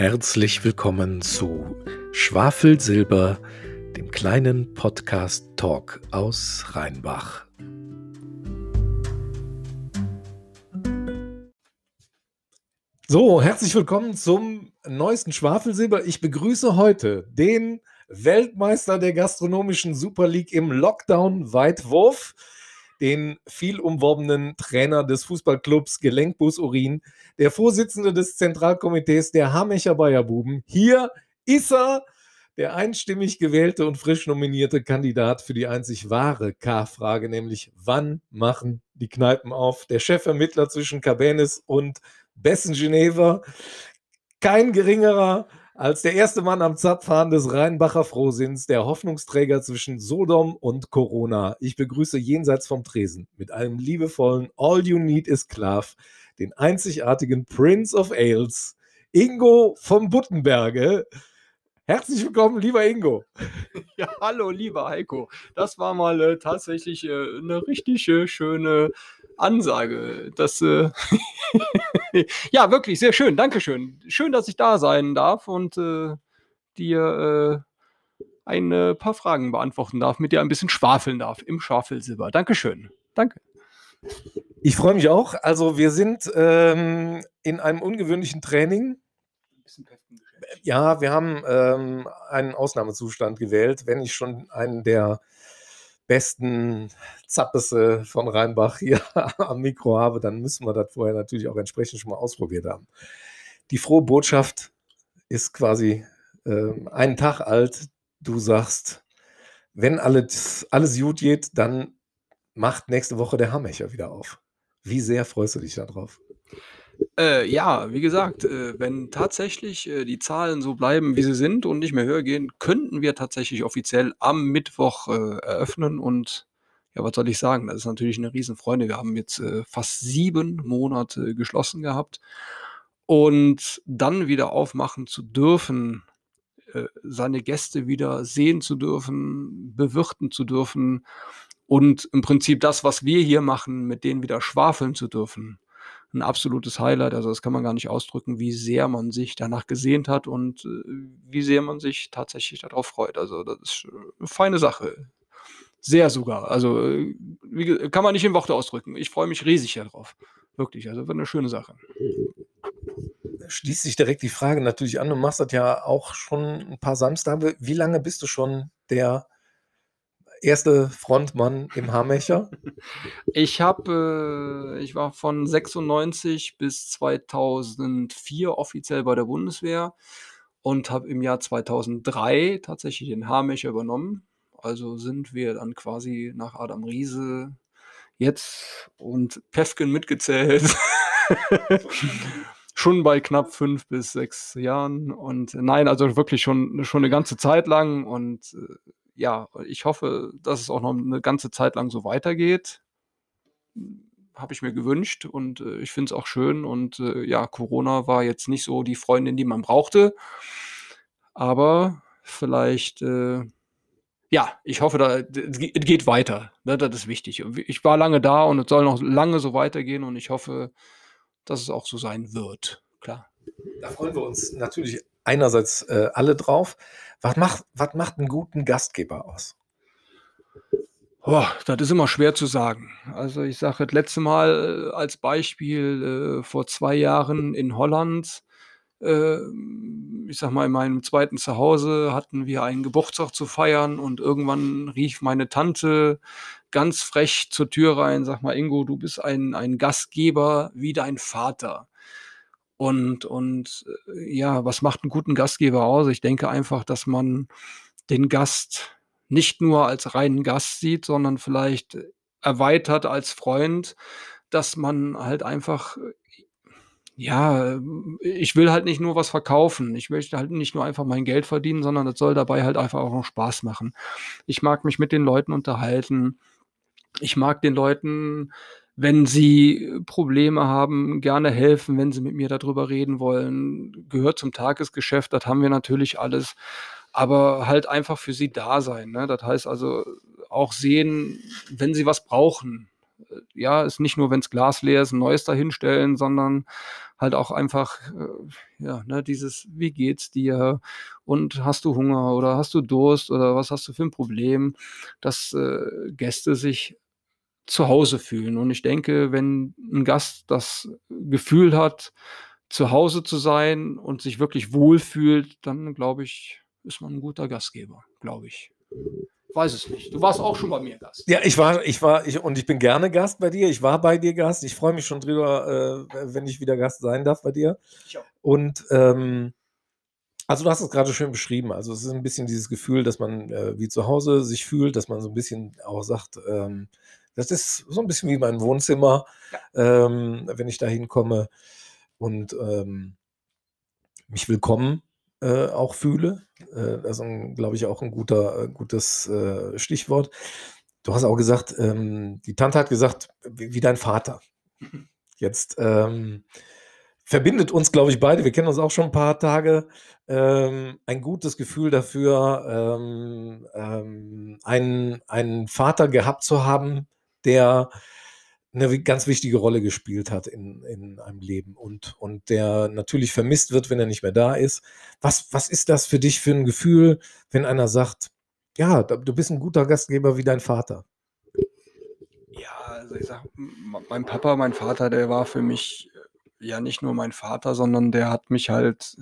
Herzlich willkommen zu Schwafelsilber, dem kleinen Podcast Talk aus Rheinbach. So, herzlich willkommen zum neuesten Schwafelsilber. Ich begrüße heute den Weltmeister der gastronomischen Super League im Lockdown Weitwurf den viel umworbenen Trainer des Fußballclubs Gelenkbus Urin, der Vorsitzende des Zentralkomitees der Hamecher Bayerbuben. Hier ist er, der einstimmig gewählte und frisch nominierte Kandidat für die einzig wahre K-Frage, nämlich wann machen die Kneipen auf? Der Chefvermittler zwischen Cabenis und Bessen Geneva. Kein geringerer als der erste Mann am Zapfhahn des Rheinbacher Frohsinns, der Hoffnungsträger zwischen Sodom und Corona. Ich begrüße jenseits vom Tresen mit einem liebevollen All You Need is Klav, den einzigartigen Prince of Ales, Ingo vom Buttenberge. Herzlich willkommen, lieber Ingo. Ja, hallo, lieber Heiko. Das war mal äh, tatsächlich äh, eine richtig äh, schöne Ansage. Das, äh, ja, wirklich sehr schön. Dankeschön. Schön, dass ich da sein darf und äh, dir äh, ein paar Fragen beantworten darf, mit dir ein bisschen schwafeln darf im Schwafelsilber. Dankeschön. Danke. Ich freue mich auch. Also wir sind ähm, in einem ungewöhnlichen Training. Ja, wir haben ähm, einen Ausnahmezustand gewählt, wenn ich schon einen der besten Zappese von Rheinbach hier am Mikro habe, dann müssen wir das vorher natürlich auch entsprechend schon mal ausprobiert haben. Die frohe Botschaft ist quasi äh, einen Tag alt. Du sagst, wenn alles, alles gut geht, dann macht nächste Woche der Hammecher wieder auf. Wie sehr freust du dich darauf? Äh, ja, wie gesagt, äh, wenn tatsächlich äh, die Zahlen so bleiben, wie sie sind und nicht mehr höher gehen, könnten wir tatsächlich offiziell am Mittwoch äh, eröffnen. Und ja, was soll ich sagen? Das ist natürlich eine Riesenfreude. Wir haben jetzt äh, fast sieben Monate geschlossen gehabt. Und dann wieder aufmachen zu dürfen, äh, seine Gäste wieder sehen zu dürfen, bewirten zu dürfen und im Prinzip das, was wir hier machen, mit denen wieder schwafeln zu dürfen ein absolutes Highlight. Also das kann man gar nicht ausdrücken, wie sehr man sich danach gesehnt hat und äh, wie sehr man sich tatsächlich darauf freut. Also das ist eine feine Sache. Sehr sogar. Also äh, wie, kann man nicht in Worte ausdrücken. Ich freue mich riesig darauf. Wirklich. Also wird eine schöne Sache. Schließt sich direkt die Frage natürlich an. Du machst das ja auch schon ein paar Samstage. Wie lange bist du schon der erste Frontmann im Hammecher? Ich habe, äh, ich war von 96 bis 2004 offiziell bei der Bundeswehr und habe im Jahr 2003 tatsächlich den Hammecher übernommen. Also sind wir dann quasi nach Adam Riese jetzt und Pefken mitgezählt. schon bei knapp fünf bis sechs Jahren. Und nein, also wirklich schon, schon eine ganze Zeit lang. Und äh, ja, ich hoffe, dass es auch noch eine ganze Zeit lang so weitergeht. Habe ich mir gewünscht und äh, ich finde es auch schön. Und äh, ja, Corona war jetzt nicht so die Freundin, die man brauchte. Aber vielleicht, äh, ja, ich hoffe, da, es geht weiter. Ne, das ist wichtig. Ich war lange da und es soll noch lange so weitergehen und ich hoffe, dass es auch so sein wird. Klar. Da freuen wir uns natürlich einerseits äh, alle drauf. Was macht, was macht einen guten Gastgeber aus? Oh, das ist immer schwer zu sagen. Also ich sage das letzte Mal äh, als Beispiel äh, vor zwei Jahren in Holland. Äh, ich sag mal, in meinem zweiten Zuhause hatten wir einen Geburtstag zu feiern und irgendwann rief meine Tante ganz frech zur Tür rein, sag mal, Ingo, du bist ein, ein Gastgeber wie dein Vater. Und, und äh, ja, was macht einen guten Gastgeber aus? Ich denke einfach, dass man den Gast nicht nur als reinen Gast sieht, sondern vielleicht erweitert als Freund, dass man halt einfach, ja, ich will halt nicht nur was verkaufen. Ich möchte halt nicht nur einfach mein Geld verdienen, sondern das soll dabei halt einfach auch noch Spaß machen. Ich mag mich mit den Leuten unterhalten. Ich mag den Leuten wenn sie Probleme haben, gerne helfen, wenn sie mit mir darüber reden wollen. Gehört zum Tagesgeschäft, das haben wir natürlich alles. Aber halt einfach für sie da sein. Ne? Das heißt also auch sehen, wenn sie was brauchen. Ja, ist nicht nur, wenn das Glas leer ist, ein neues dahinstellen, sondern halt auch einfach, äh, ja, ne, dieses, wie geht's dir? Und hast du Hunger oder hast du Durst oder was hast du für ein Problem? Dass äh, Gäste sich zu Hause fühlen. Und ich denke, wenn ein Gast das Gefühl hat, zu Hause zu sein und sich wirklich wohlfühlt, dann glaube ich, ist man ein guter Gastgeber, glaube ich. Weiß es nicht. Du warst auch schon bei mir Gast. Ja, ich war, ich war, ich, und ich bin gerne Gast bei dir. Ich war bei dir Gast. Ich freue mich schon drüber, äh, wenn ich wieder Gast sein darf bei dir. Ich auch. Und ähm, also du hast es gerade schön beschrieben. Also es ist ein bisschen dieses Gefühl, dass man äh, wie zu Hause sich fühlt, dass man so ein bisschen auch sagt, ähm, das ist so ein bisschen wie mein Wohnzimmer, ja. ähm, wenn ich da hinkomme und ähm, mich willkommen äh, auch fühle. Äh, das ist, glaube ich, auch ein guter, äh, gutes äh, Stichwort. Du hast auch gesagt, ähm, die Tante hat gesagt, wie, wie dein Vater. Jetzt ähm, verbindet uns, glaube ich, beide, wir kennen uns auch schon ein paar Tage, ähm, ein gutes Gefühl dafür, ähm, ähm, einen, einen Vater gehabt zu haben, der eine ganz wichtige Rolle gespielt hat in, in einem Leben und, und der natürlich vermisst wird, wenn er nicht mehr da ist. Was, was ist das für dich für ein Gefühl, wenn einer sagt, ja, du bist ein guter Gastgeber wie dein Vater? Ja, also ich sag, mein Papa, mein Vater, der war für mich äh, ja nicht nur mein Vater, sondern der hat mich halt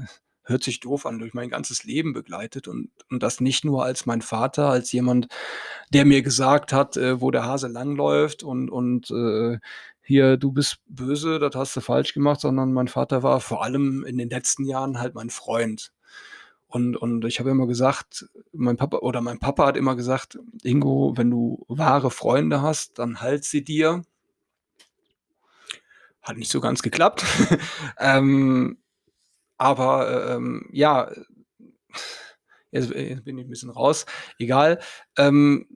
hört sich doof an, durch mein ganzes Leben begleitet und, und das nicht nur als mein Vater, als jemand, der mir gesagt hat, äh, wo der Hase langläuft und, und äh, hier, du bist böse, das hast du falsch gemacht, sondern mein Vater war vor allem in den letzten Jahren halt mein Freund. Und, und ich habe immer gesagt, mein Papa oder mein Papa hat immer gesagt, Ingo, wenn du wahre Freunde hast, dann halt sie dir. Hat nicht so ganz geklappt. ähm, aber ähm, ja, jetzt, jetzt, bin ich ein bisschen raus. Egal. Ähm,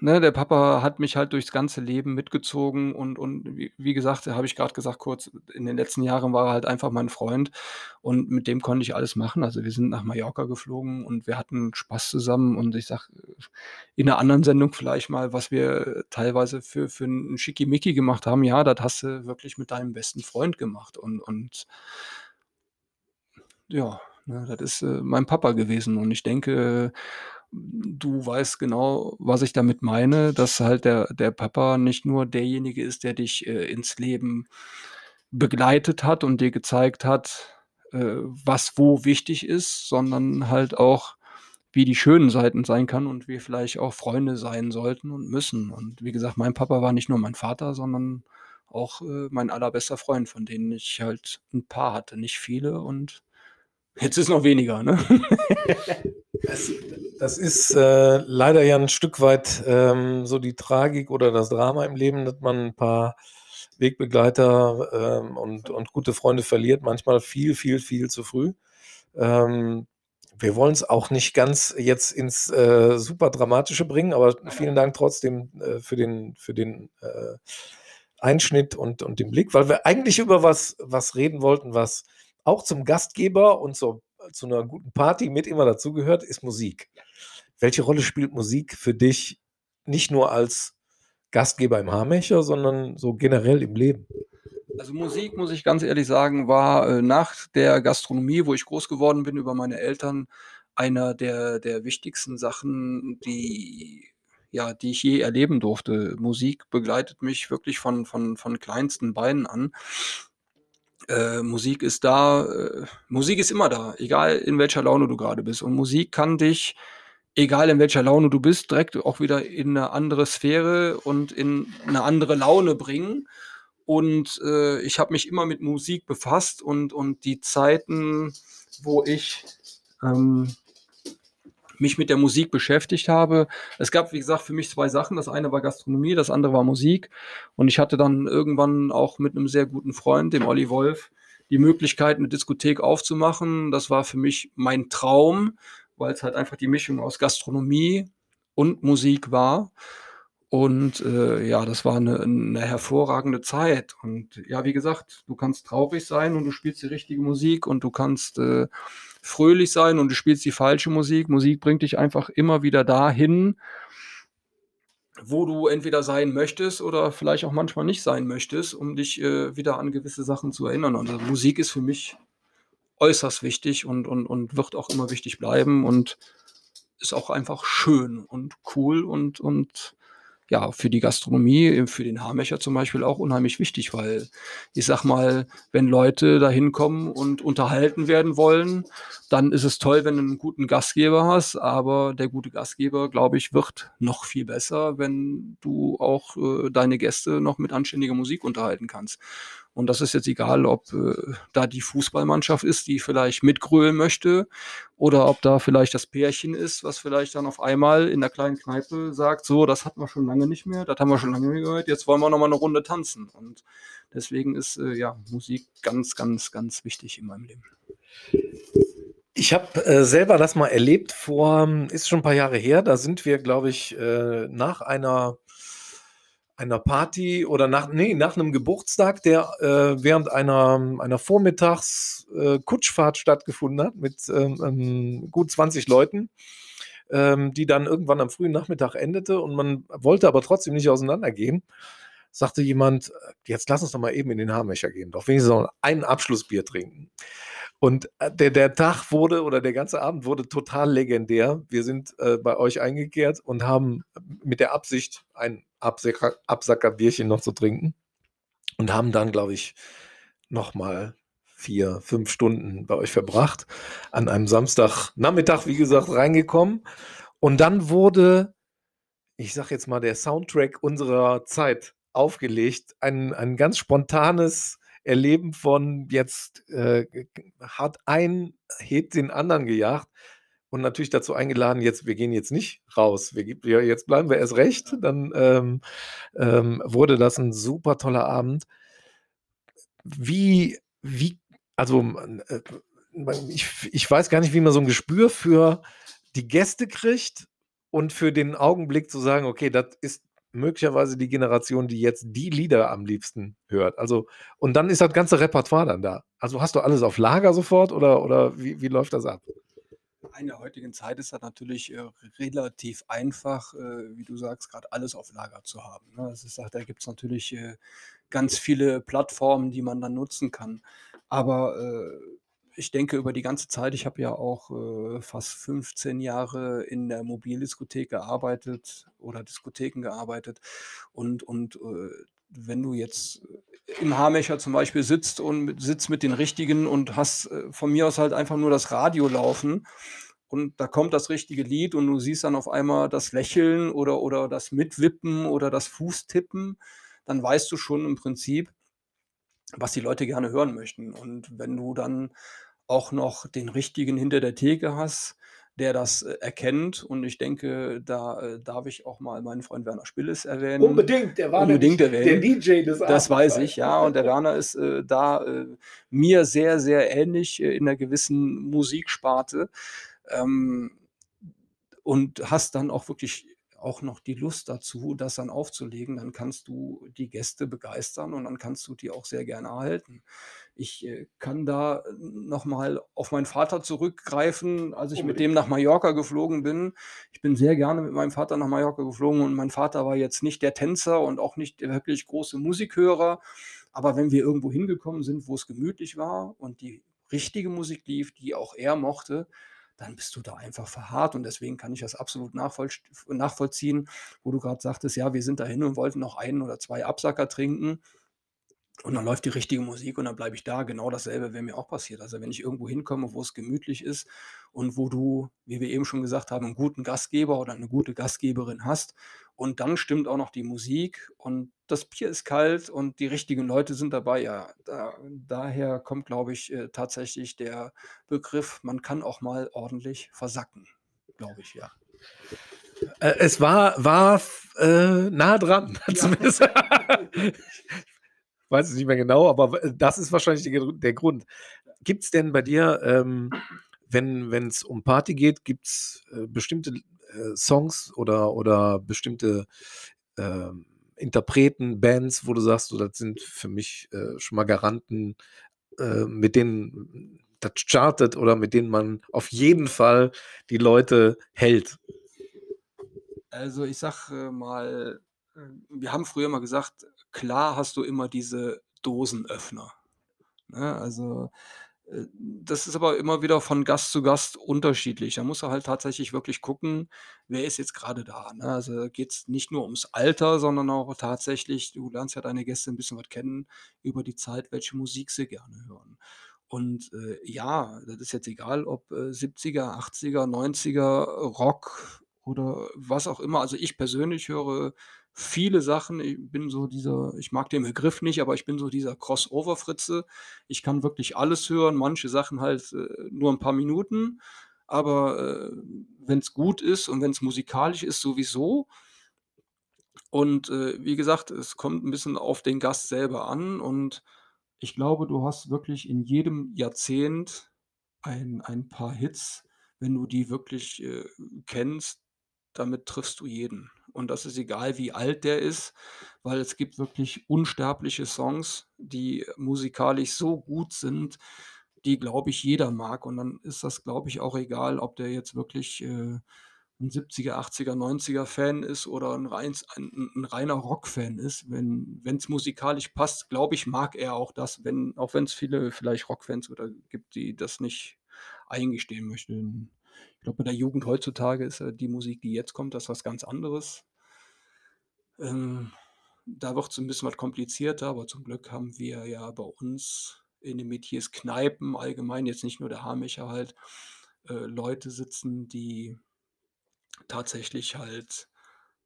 ne, der Papa hat mich halt durchs ganze Leben mitgezogen und, und wie, wie gesagt, habe ich gerade gesagt, kurz, in den letzten Jahren war er halt einfach mein Freund und mit dem konnte ich alles machen. Also wir sind nach Mallorca geflogen und wir hatten Spaß zusammen und ich sag in einer anderen Sendung vielleicht mal, was wir teilweise für, für einen Schickimicki gemacht haben, ja, das hast du wirklich mit deinem besten Freund gemacht und, und ja, ne, das ist, äh, mein Papa gewesen und ich denke, du weißt genau, was ich damit meine, dass halt der der Papa nicht nur derjenige ist, der dich, äh, ins Leben begleitet hat und dir gezeigt hat, äh, was wo wichtig ist, sondern halt auch, wie die schönen Seiten sein kann und wir vielleicht auch Freunde sein sollten und müssen. Und wie gesagt, mein Papa war nicht nur mein Vater, sondern auch, äh, mein allerbester Freund, von denen ich halt ein paar hatte, nicht viele und Jetzt ist noch weniger, ne? das, das ist äh, leider ja ein Stück weit ähm, so die Tragik oder das Drama im Leben, dass man ein paar Wegbegleiter ähm, und, und gute Freunde verliert, manchmal viel, viel, viel zu früh. Ähm, wir wollen es auch nicht ganz jetzt ins äh, super Dramatische bringen, aber vielen Dank trotzdem äh, für den, für den äh, Einschnitt und, und den Blick, weil wir eigentlich über was, was reden wollten, was auch zum Gastgeber und so, zu einer guten Party mit immer dazugehört, ist Musik. Welche Rolle spielt Musik für dich nicht nur als Gastgeber im Haarmecher, sondern so generell im Leben? Also Musik, muss ich ganz ehrlich sagen, war äh, nach der Gastronomie, wo ich groß geworden bin, über meine Eltern, einer der, der wichtigsten Sachen, die, ja, die ich je erleben durfte. Musik begleitet mich wirklich von, von, von kleinsten Beinen an. Äh, Musik ist da, äh, Musik ist immer da, egal in welcher Laune du gerade bist. Und Musik kann dich, egal in welcher Laune du bist, direkt auch wieder in eine andere Sphäre und in eine andere Laune bringen. Und äh, ich habe mich immer mit Musik befasst und, und die Zeiten, wo ich ähm, mich mit der Musik beschäftigt habe. Es gab, wie gesagt, für mich zwei Sachen. Das eine war Gastronomie, das andere war Musik. Und ich hatte dann irgendwann auch mit einem sehr guten Freund, dem Olli Wolf, die Möglichkeit, eine Diskothek aufzumachen. Das war für mich mein Traum, weil es halt einfach die Mischung aus Gastronomie und Musik war. Und äh, ja, das war eine, eine hervorragende Zeit. Und ja, wie gesagt, du kannst traurig sein und du spielst die richtige Musik und du kannst äh, fröhlich sein und du spielst die falsche Musik. Musik bringt dich einfach immer wieder dahin, wo du entweder sein möchtest oder vielleicht auch manchmal nicht sein möchtest, um dich, äh, wieder an gewisse Sachen zu erinnern. Also, Musik ist für mich äußerst wichtig und und und wird auch immer wichtig bleiben und ist auch einfach schön und cool und und ja, für die Gastronomie, äh, für den Haarmecher zum Beispiel auch unheimlich wichtig, weil ich sag mal, wenn Leute da hinkommen und unterhalten werden wollen, dann ist es toll, wenn du einen guten Gastgeber hast, aber der gute Gastgeber, glaube ich, wird noch viel besser, wenn du auch, äh, deine Gäste noch mit anständiger Musik unterhalten kannst. Und das ist jetzt egal, ob äh, da die Fußballmannschaft ist, die vielleicht mitgrölen möchte, oder ob da vielleicht das Pärchen ist, was vielleicht dann auf einmal in der kleinen Kneipe sagt, so, das hatten wir schon lange nicht mehr, das haben wir schon lange nicht mehr gehört, jetzt wollen wir noch mal eine Runde tanzen. Und deswegen ist äh, ja Musik ganz, ganz, ganz wichtig in meinem Leben. Ich habe äh, selber das mal erlebt vor, ist schon ein paar Jahre her. Da sind wir, glaube ich, äh, nach einer einer Party oder nach, nee, nach einem Geburtstag, der äh, während einer, einer Vormittags-Kutschfahrt äh, stattgefunden hat mit ähm, ähm, gut 20 Leuten, ähm, die dann irgendwann am frühen Nachmittag endete und man wollte aber trotzdem nicht auseinandergehen, sagte jemand, jetzt lass uns doch mal eben in den Haarmecher gehen, doch wenigstens noch ein Abschlussbier trinken. Und äh, der, der Tag wurde oder der ganze Abend wurde total legendär. Wir sind äh, bei euch eingekehrt und haben mit der Absicht, ein Absacker, Absackerbierchen noch zu trinken und haben dann, glaube ich, nochmal vier, fünf Stunden bei euch verbracht. An einem Samstagnachmittag, wie gesagt, reingekommen. Und dann wurde, ich sage jetzt mal, der Soundtrack unserer Zeit aufgelegt. Ein, ein ganz spontanes Erleben von jetzt äh, hat ein, hebt den anderen gejagt und natürlich dazu eingeladen, jetzt, wir gehen jetzt nicht raus, wir, wir jetzt bleiben wir erst recht. Dann ähm, ähm, wurde das ein super toller Abend. Wie, wie, also äh, ich, ich weiß gar nicht, wie man so ein Gespür für die Gäste kriegt und für den Augenblick zu sagen, okay, das ist möglicherweise die Generation, die jetzt die Lieder am liebsten hört. Also, und dann ist das ganze Repertoire dann da. Also hast du alles auf Lager sofort oder, oder wie, wie läuft das ab? In der heutigen Zeit ist das natürlich äh, relativ einfach, äh, wie du sagst, gerade alles auf Lager zu haben. Ne? Das ist, da gibt es natürlich äh, ganz viele Plattformen, die man dann nutzen kann. Aber ich denke über die ganze Zeit, ich habe ja auch fast 15 Jahre in der Mobildiskothek gearbeitet oder Diskotheken gearbeitet. Und, und wenn du jetzt im Haarmecher zum Beispiel sitzt und mit, sitzt mit den Richtigen und hast äh, von mir aus halt einfach nur das Radio laufen und da kommt das richtige Lied und du siehst dann auf einmal das Lächeln oder, oder das Mitwippen oder das Fußtippen, dann weißt du schon im Prinzip, was die Leute gerne hören möchten. Und wenn du dann auch noch den Richtigen hinter der Theke hast, der das äh, erkennt. Und ich denke, da äh, darf ich auch mal meinen Freund Werner Spilles erwähnen. Unbedingt, der war Unbedingt erwähnen. der DJ des Abends. Das weiß ich, ja. Und der Werner ist äh, da äh, mir sehr, sehr ähnlich äh, in einer gewissen Musiksparte. Ähm, und hast dann auch wirklich auch noch die Lust dazu, das dann aufzulegen, dann kannst du die Gäste begeistern und dann kannst du die auch sehr gerne erhalten. Ich äh, kann da äh, nochmal auf meinen Vater zurückgreifen, als ich mit dem nach Mallorca geflogen bin. Ich bin sehr gerne mit meinem Vater nach Mallorca geflogen und mein Vater war jetzt nicht der Tänzer und auch nicht der wirklich große Musikhörer. Aber wenn wir irgendwo hingekommen sind, wo es gemütlich war und die richtige Musik lief, die auch er mochte, dann bist du da einfach verharrt. Und deswegen kann ich das absolut nachvoll nachvollziehen, wo du gerade sagtest, ja, wir sind dahin und wollten noch einen oder zwei Absacker trinken. Und dann läuft die richtige Musik und dann bleibe ich da. Genau dasselbe wäre mir auch passiert. Also wenn ich irgendwo hinkomme, wo es gemütlich ist und wo du, wie wir eben schon gesagt haben, einen guten Gastgeber oder eine gute Gastgeberin hast und dann stimmt auch noch die Musik und das Bier ist kalt und die richtigen Leute sind dabei. Ja, da, daher kommt, glaube ich, äh, tatsächlich der Begriff, man kann auch mal ordentlich versacken, glaube ich, ja. Äh, es war, war äh, nah dran, ja. zumindest. weiß es nicht mehr genau, aber das ist wahrscheinlich der, der Grund. Gibt es denn bei dir, ähm, wenn es um Party geht, gibt es äh, bestimmte äh, Songs oder, oder bestimmte äh, Interpreten, Bands, wo du sagst, so, das sind für mich äh, schon mal Garanten, äh, mit denen das chartet oder mit denen man auf jeden Fall die Leute hält? Also, ich mal, äh, wir haben früher mal gesagt: „Klar hast du immer diese Dosenöffner“, ne? Also, äh, das ist aber immer wieder von Gast zu Gast unterschiedlich. Da musst du halt tatsächlich wirklich gucken, wer ist jetzt grade da, ne? Also, geht's nicht nur ums Alter, sondern auch tatsächlich du lernst ja deine Gäste 'n bisschen was kennen über die Zeit, welche Musik sie gerne hören. Und, äh, ja, das ist jetzt egal, ob, äh, 70er, 80er, 90er, Rock oder was auch immer. Also, ich persönlich höre viele Sachen. Ich bin so dieser ich mag den Begriff nicht, aber ich bin so dieser Crossover-Fritze. Ich kann wirklich alles hören, manche Sachen halt, äh, nur 'n paar Minuten, aber, äh, wenn's gut ist und wenn's musikalisch ist, sowieso. Und, äh, wie gesagt, es kommt 'n bisschen auf den Gast selber an und ich glaube, du hast wirklich in jedem Jahrzehnt ein ein paar Hits, wenn du die wirklich, äh, kennst, damit triffst du jeden. Und das ist egal, wie alt der ist, weil es gibt wirklich unsterbliche Songs, die musikalisch so gut sind, die, glaube ich, jeder mag. Und dann ist das, glaube ich, auch egal, ob der jetzt wirklich, äh, 'n 70er, 80er, 90er Fan ist oder 'n reins ein 'n 'n reiner Rockfan ist. Wenn wenn's musikalisch passt, glaube ich, mag er auch das, wenn auch wenn's viele vielleicht Rockfans oder gibt, die das nicht eingestehen möchten. Ich glaube, bei der Jugend heutzutage ist, die Musik, die jetzt kommt, das was ganz anderes. Ähm, da wird's 'n bisschen was komplizierter, aber zum Glück haben wir ja bei uns in den Metiers Kneipen allgemein, jetzt nicht nur der Haarmescher halt, äh, Leute sitzen, die tatsächlich halt,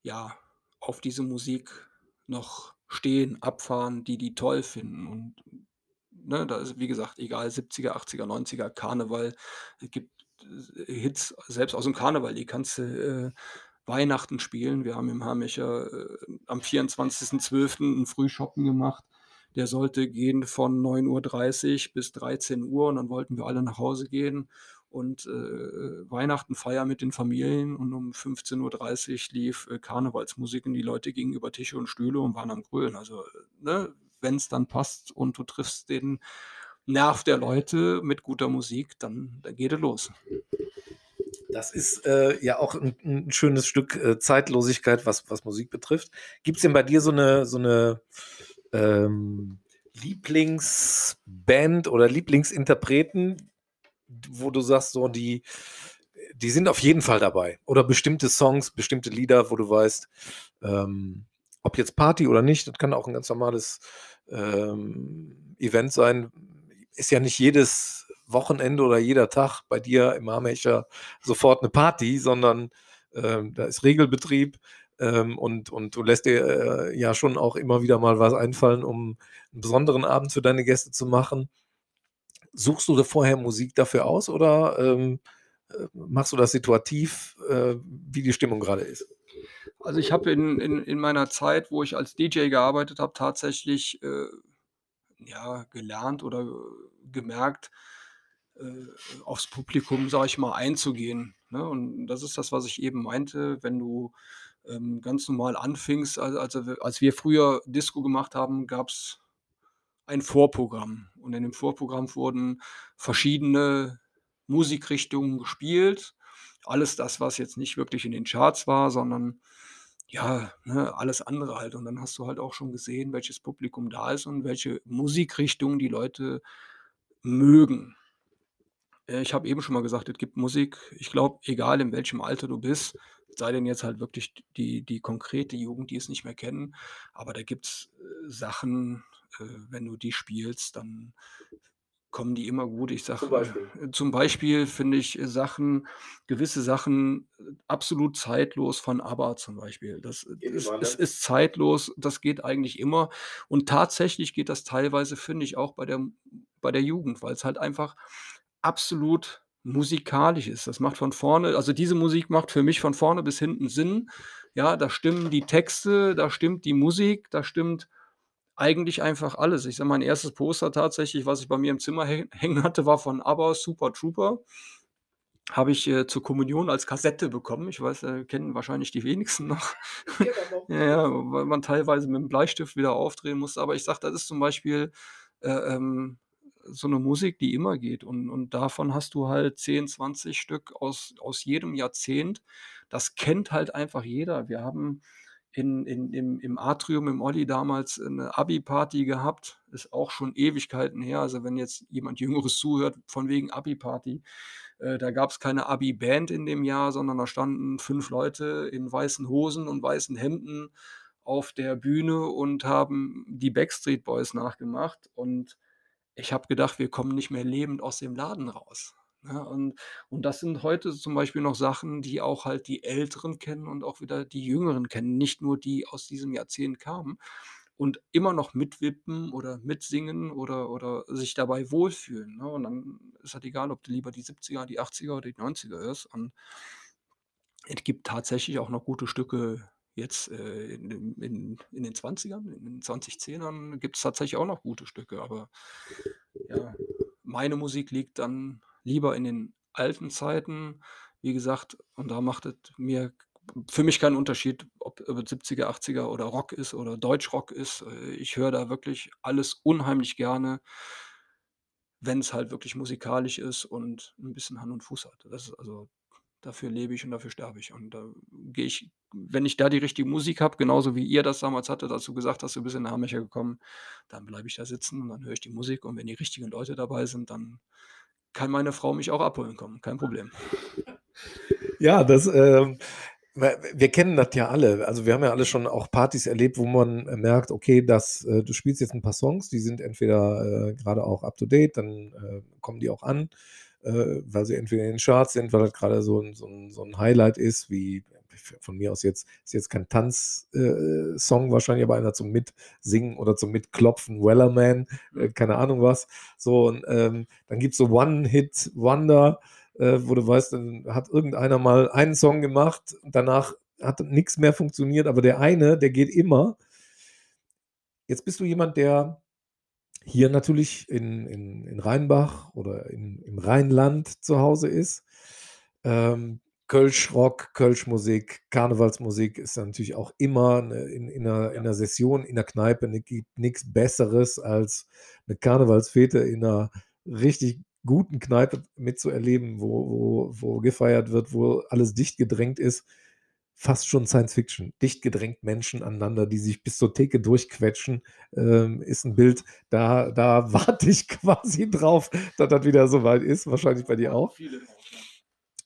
ja, auf diese Musik noch stehen, abfahren, die die toll finden. Und, ne, da ist, wie gesagt, egal 70er, 80er, 90er, Karneval. Es gibt, äh, Hits selbst aus'm Karneval, die kannst du, äh, Weihnachten spielen. Wir haben im Haarmescher, äh, am 24.12. 'n Frühschoppen gemacht. Der sollte gehen von 9:30 bis 13:00 und dann wollten wir alle nach Hause gehen und, äh, Weihnachten feiern mit den Familien und um 15:30 lief, äh, Karnevalsmusik und die Leute gingen über Tische und Stühle und waren am Grölen. Also, äh, ne, wenn's dann passt und du triffst den Nerv der Leute mit guter Musik, dann dann geht es los. Das ist, äh, ja auch 'n 'n schönes Stück, äh, Zeitlosigkeit, was was Musik betrifft. Gibt's denn bei dir so 'ne so 'ne, ähm, Lieblingsband oder Lieblingsinterpreten, wo du sagst, so die die sind auf jeden Fall dabei? Oder bestimmte Songs, bestimmte Lieder, wo du weißt, ähm, ob jetzt Party oder nicht, das kann auch 'n ganz normales, ähm, Event sein. Ist ja nicht jedes Wochenende oder jeder Tag bei dir im Haarmescher sofort 'ne Party, sondern, ähm, da ist Regelbetrieb, ähm, und und du lässt dir, äh, ja schon auch immer wieder mal was einfallen, um 'n besonderen Abend für deine Gäste zu machen. Suchst du vorher Musik dafür aus oder, ähm, äh, machst du das situativ, äh, wie die Stimmung grade ist? Also, ich habe in in in meiner Zeit, wo ich als DJ gearbeitet habe, tatsächlich, äh, ja, gelernt oder gemerkt, äh, aufs Publikum, sage ich mal, einzugehen, ne? Und das ist das, was ich eben meinte, wenn du, ähm, ganz normal anfingst, al also, als wir früher Disco gemacht haben, gab's ein Vorprogramm. Und in dem Vorprogramm wurden verschiedene Musikrichtungen gespielt. Alles das, was jetzt nicht wirklich in den Charts war, sondern ja, ne, alles andere halt. Und dann hast du halt auch schon gesehen, welches Publikum da ist und welche Musikrichtung die Leute mögen. Äh, ich habe eben schon mal gesagt, es gibt Musik, ich glaube, egal in welchem Alter du bist, es sei denn jetzt halt wirklich die die konkrete Jugend, die es nicht mehr kennen, aber da gibt's, äh, Sachen, äh, wenn du die spielst, dann kommen die immer gut. Ich Zum sage, Beispiel? äh, zum Beispiel finde ich, äh, Sachen gewisse Sachen, äh, absolut zeitlos von ABBA zum Beispiel. Das ist ist ist zeitlos, das geht eigentlich immer. Und tatsächlich geht das teilweise, finde ich, auch bei der bei der Jugend, weil's halt einfach absolut musikalisch ist. Das macht von vorne also, diese Musik macht für mich von vorne bis hinten Sinn. Ja, da stimmen die Texte, da stimmt die Musik, da stimmt eigentlich einfach alles. Ich sage, mein 1. Poster tatsächlich, was ich bei mir im Zimmer hä hängen hatte, war von ABBA, „Super Trooper“. Habe ich, äh, zur Kommunion als Kassette bekommen. Ich weiß, äh, kennen wahrscheinlich die wenigsten noch. Ja, ja, weil man teilweise mit'm Bleistift wieder aufdrehen musste. Aber ich sage, das ist zum Beispiel, äh, ähm, so 'ne Musik, die immer geht und und davon hast du halt 10, 20 Stück aus aus jedem Jahrzehnt. Das kennt halt einfach jeder. Wir haben in in im im Atrium im Olli damals 'ne Abi-Party gehabt, ist auch schon Ewigkeiten her. Also, wenn jetzt jemand Jüngeres zuhört von wegen Abi-Party, äh, da gab's keine Abi-Band in dem Jahr, sondern da standen 5 Leute in weißen Hosen und weißen Hemden auf der Bühne und haben die Backstreet Boys nachgemacht. Und ich habe gedacht, wir kommen nicht mehr lebend aus dem Laden raus, ne? Und und das sind heute zum Beispiel noch Sachen, die auch halt die Älteren kennen und auch wieder die Jüngeren kennen, nicht nur die aus diesem Jahrzehnt kamen und immer noch mitwippen oder mitsingen oder oder sich dabei wohlfühlen, ne? Und dann ist halt egal, ob du lieber die 70er, die 80er oder die 90er hörst und es gibt tatsächlich auch noch gute Stücke jetzt, äh, in den in in den 20ern, in den 2010ern gibt's tatsächlich auch noch gute Stücke, aber ja, meine Musik liegt dann lieber in den alten Zeiten. Wie gesagt, und da macht es mir für mich keinen Unterschied, ob es 70er, 80er oder Rock ist oder Deutschrock ist. Äh, ich höre da wirklich alles unheimlich gerne wenn's halt wirklich musikalisch ist und 'n bisschen Hand und Fuß hat. Das ist also dafür lebe ich und dafür sterbe ich. Und da gehe ich wenn ich da die richtige Musik habe, genauso wie ihr das damals hattet, als du gesagt hast, du bist in Hammercher gekommen, dann bleibe ich da sitzen und dann höre ich die Musik und wenn die richtigen Leute dabei sind, dann kann meine Frau mich auch abholen kommen, kein Problem. Ja, das, ähm wir kennen das ja alle. Also, wir haben ja alle schon auch Partys erlebt, wo man, äh, merkt, okay, dass äh, du spielst jetzt 'n paar Songs, die sind entweder, äh, grade auch up to date, dann, äh, kommen die auch an, äh, weil sie entweder in den Charts sind, weil das grade so so so 'n Highlight ist, wie von mir aus jetzt ist jetzt kein Tanz äh, wahrscheinlich, aber einer zum Mitsingen oder zum Mitklopfen, Wellerman, äh, Mhm. keine Ahnung was. So und, ähm, dann gibt's so One-Hit-Wonder, äh, wo du weißt, dann hat irgendeiner mal einen Song gemacht danach hat nix mehr funktioniert, aber der eine, der geht immer. Jetzt bist du jemand, der hier natürlich in in in Rheinbach oder in im Rheinland zu Hause ist. Ähm, Kölsch-Rock, Kölsch-Musik, Karnevalsmusik ist natürlich auch immer, ne, in in 'ner in Ja. 'ner Session in der Kneipe, ne, gibt nix Besseres als 'ne Karnevalsfete in 'ner richtig guten Kneipe mitzuerleben, wo wo wo gefeiert wird, wo alles dicht gedrängt ist. Fast schon Science Fiction. Dicht gedrängt Menschen aneinander, die sich bis zur Theke durchquetschen, ähm, ist 'n Bild, da da warte ich quasi drauf, dass das wieder so weit ist, wahrscheinlich bei dir auch. viele ja.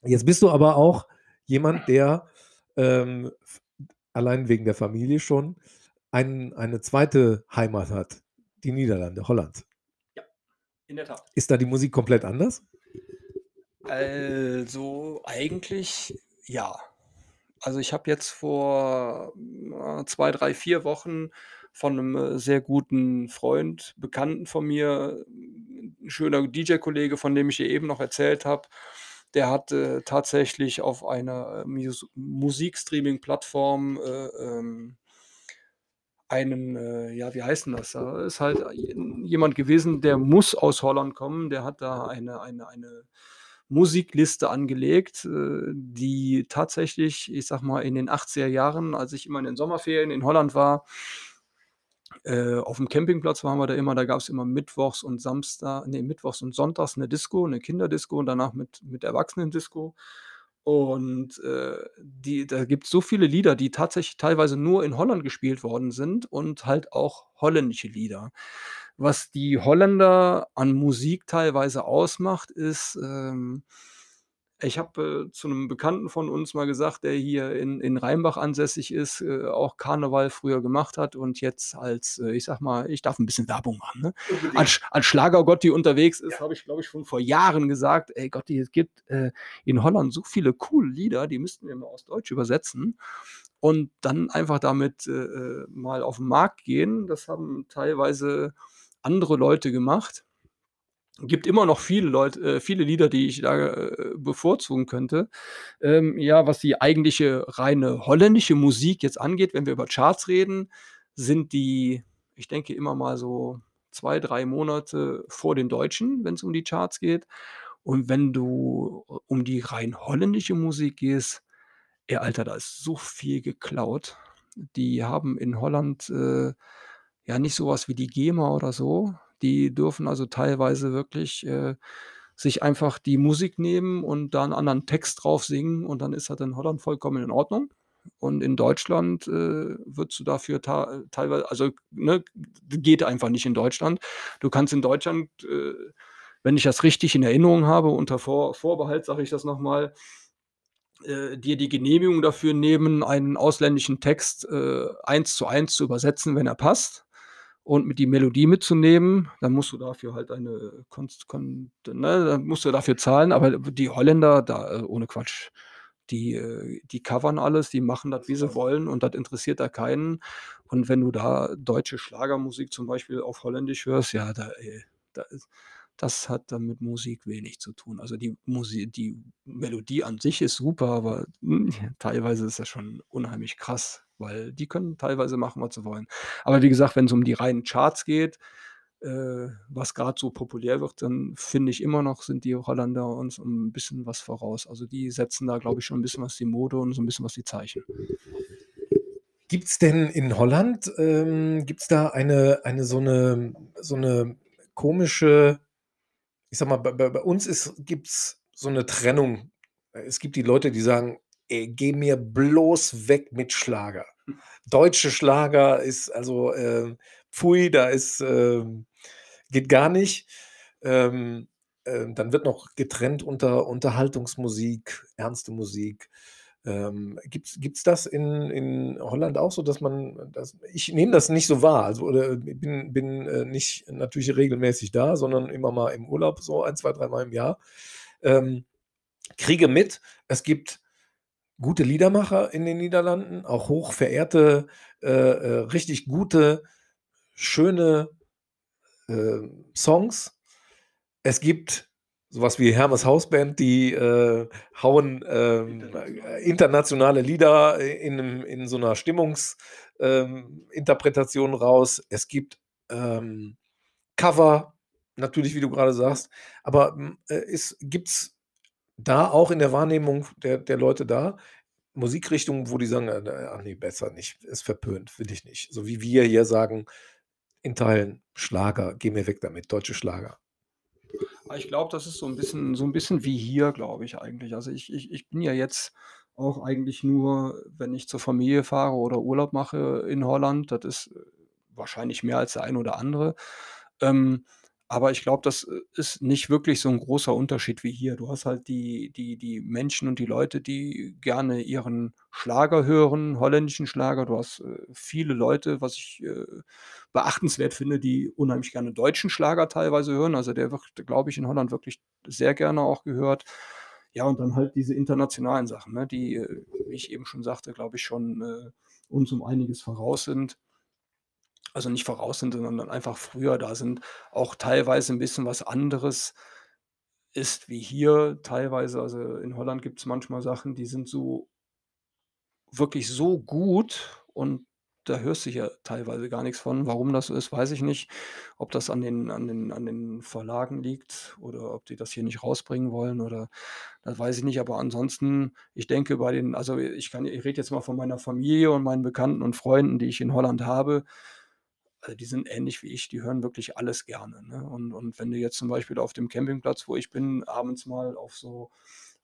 Jetzt bist du aber auch jemand, der, ähm, allein wegen der Familie schon, ein eine 2. Heimat hat, die Niederlande, Holland. Ja, in der Tat. Ist da die Musik komplett anders? Also, eigentlich ja. Also, ich habe jetzt vor, ah, 2, 3, 4 Wochen von 'nem, äh, sehr guten Freund, Bekannten von mir 'n schöner DJ-Kollege, von dem ich dir eben noch erzählt habe, der hat, äh, tatsächlich auf einer, äh, Mus Musikstreaming-Plattform, äh, ähm einen, äh ja, wie heißt 'n das? Da ist halt jemand gewesen, der muss aus Holland kommen. Der hat da eine eine eine Musikliste angelegt, die tatsächlich, ich sage mal, in den 80er Jahren, als ich immer in den Sommerferien in Holland war äh, auf'm Campingplatz waren wir da immer, da gab's immer mittwochs und Samsta ne, mittwochs und sonntags 'ne Disco, 'ne Kinderdisco und danach mit mit Erwachsenendisco. Und, äh, die da gibt's so viele Lieder, die tatsächlich teilweise nur in Holland gespielt worden sind und halt auch holländische Lieder. Was die Holländer an Musik teilweise ausmacht, ist, ähm ich habe, äh, zu 'nem Bekannten von uns mal gesagt, der hier in in Rheinbach ansässig ist, äh, auch Karneval früher gemacht hat und jetzt als, äh, ich sage mal ich darf 'n bisschen Werbung machen, ne? Als als Schlager-Gotti unterwegs ist, Ja. habe ich, glaube ich, schon vor Jahren gesagt: „Ey Gotti, es gibt, äh, in Holland so viele coole Lieder, die müssten wir mal aufs Deutsch übersetzen und dann einfach damit, äh, äh, mal auf 'n Markt gehen.“ Das haben teilweise andere Leute gemacht. Gibt immer noch viele Leut äh, viele Lieder, die ich da, äh, bevorzugen könnte. Ähm, ja, was die eigentliche reine holländische Musik jetzt angeht, wenn wir über Charts reden, sind die, ich denke, immer mal so 2, 3 Monate vor den Deutschen, wenn's um die Charts geht. Und wenn du um die rein holländische Musik gehst, ey Alter, da ist so viel geklaut. Die haben in Holland, äh, ja nicht so was wie die GEMA oder so. Die dürfen also teilweise wirklich, äh, sich einfach die Musik nehmen und da 'n anderen Text drauf singen und dann ist das in Holland vollkommen in Ordnung. Und in Deutschland, äh, würdest du dafür ta teilwei also, ne, geht einfach nicht in Deutschland. Du kannst in Deutschland, äh, wenn ich das richtig in Erinnerung habe, unter Vor Vorbehalt sage ich das noch mal, äh, dir die Genehmigung dafür nehmen, einen ausländischen Text, äh, eins zu eins zu übersetzen, wenn er passt und mit die Melodie mitzunehmen. Dann musst du dafür halt eine Konst Kon ne, dann musst du dafür zahlen, aber die Holländer, da äh, ohne Quatsch, die äh, die covern alles, die machen das, wie sie wollen und das interessiert da keinen. Und wenn du da deutsche Schlagermusik zum Beispiel auf Holländisch hörst, ja, da äh, da ist das hat dann mit Musik wenig zu tun. Also, die Musi die Melodie an sich ist super, aber, hm, teilweise ist das schon unheimlich krass, weil die können teilweise machen, was sie wollen. Aber wie gesagt, wenn's um die reinen Charts geht, äh, was grad so populär wird, dann finde ich immer noch, sind die Holländer uns 'n bisschen was voraus. Also, die setzen da, glaube ich, schon 'n bisschen was die Mode und so 'n bisschen was die Zeichen. Gibt's denn in Holland ähm, gibt's da eine eine so 'ne so 'ne komische ich sage mal, bei bei uns ist gibt's so 'ne Trennung. Es gibt die Leute, die sagen: „Ey, geh mir bloß weg mit Schlager. Deutsche Schlager ist also, äh, pfui, da ist, ähm geht gar nicht.“ Ähm, ähm, dann wird noch getrennt unter Unterhaltungsmusik, ernste Musik. Ähm, gibt's gibt's das in in Holland auch so, dass man das ich nehme das nicht so wahr, also oder bin bin, äh, nicht natürlich regelmäßig da, sondern immer mal im Urlaub so ein, zwei, dreimal im Jahr. Ähm, kriege mit, es gibt gute Liedermacher in den Niederlanden, auch hochverehrte, äh, äh, richtig gute, schöne, ähm, Songs. Es gibt so was wie Hermes Hausband, die, äh, hauen, ähm, International. äh, internationale Lieder in in so 'ner Stimmungs ähm, raus. Es gibt, ähm, Cover, natürlich, wie du grade sagst. Aber, äh, ist gibt's da auch in der Wahrnehmung der der Leute da Musikrichtungen, wo die sagen: „Äh, ne, ach ne, besser nicht, ist verpönt, will ich nicht.“ So wie wir hier sagen in Teilen: „Schlager, geh mir weg damit, deutsche Schlager.“ Ah, ich glaube, das ist so 'n bisschen so 'n bisschen wie hier, glaube ich eigentlich. Also, ich ich ich bin ja jetzt auch eigentlich nur, wenn ich zur Familie fahre oder Urlaub mache in Holland. Das ist, äh, wahrscheinlich mehr als der ein oder andere. Ähm, aber ich glaube, das, äh, ist nicht wirklich so 'n großer Unterschied wie hier. Du hast halt die die die Menschen und die Leute, die gerne ihren Schlager hören, holländischen Schlager. Du hast, äh, viele Leute, was ich, äh, beachtenswert finde, die unheimlich gerne deutschen Schlager teilweise hören. Also, der wird, glaube ich, in Holland wirklich sehr gerne auch gehört. Ja, und dann halt diese internationalen Sachen, ne, die, äh, wie ich eben schon sagte, glaube ich, schon, äh, uns um einiges voraus sind. Also, nicht voraus sind, sondern einfach früher da sind. Auch teilweise 'n bisschen was anderes ist wie hier teilweise. Also, in Holland gibt's manchmal Sachen, die sind so wirklich so gut und da hörst du hier teilweise gar nix von. Warum das so ist, weiß ich nicht. Ob das an den an den an den Verlagen liegt oder ob die das hier nicht rausbringen wollen oder das weiß ich nicht. Aber ansonsten, ich denke bei den also, ich kann ich rede jetzt mal von meiner Familie und meinen Bekannten und Freunden, die ich in Holland habe. Also, die sind ähnlich wie ich, die hören wirklich alles gerne, ne? Und und wenn du jetzt zum Beispiel auf dem Campingplatz, wo ich bin, abends mal auf so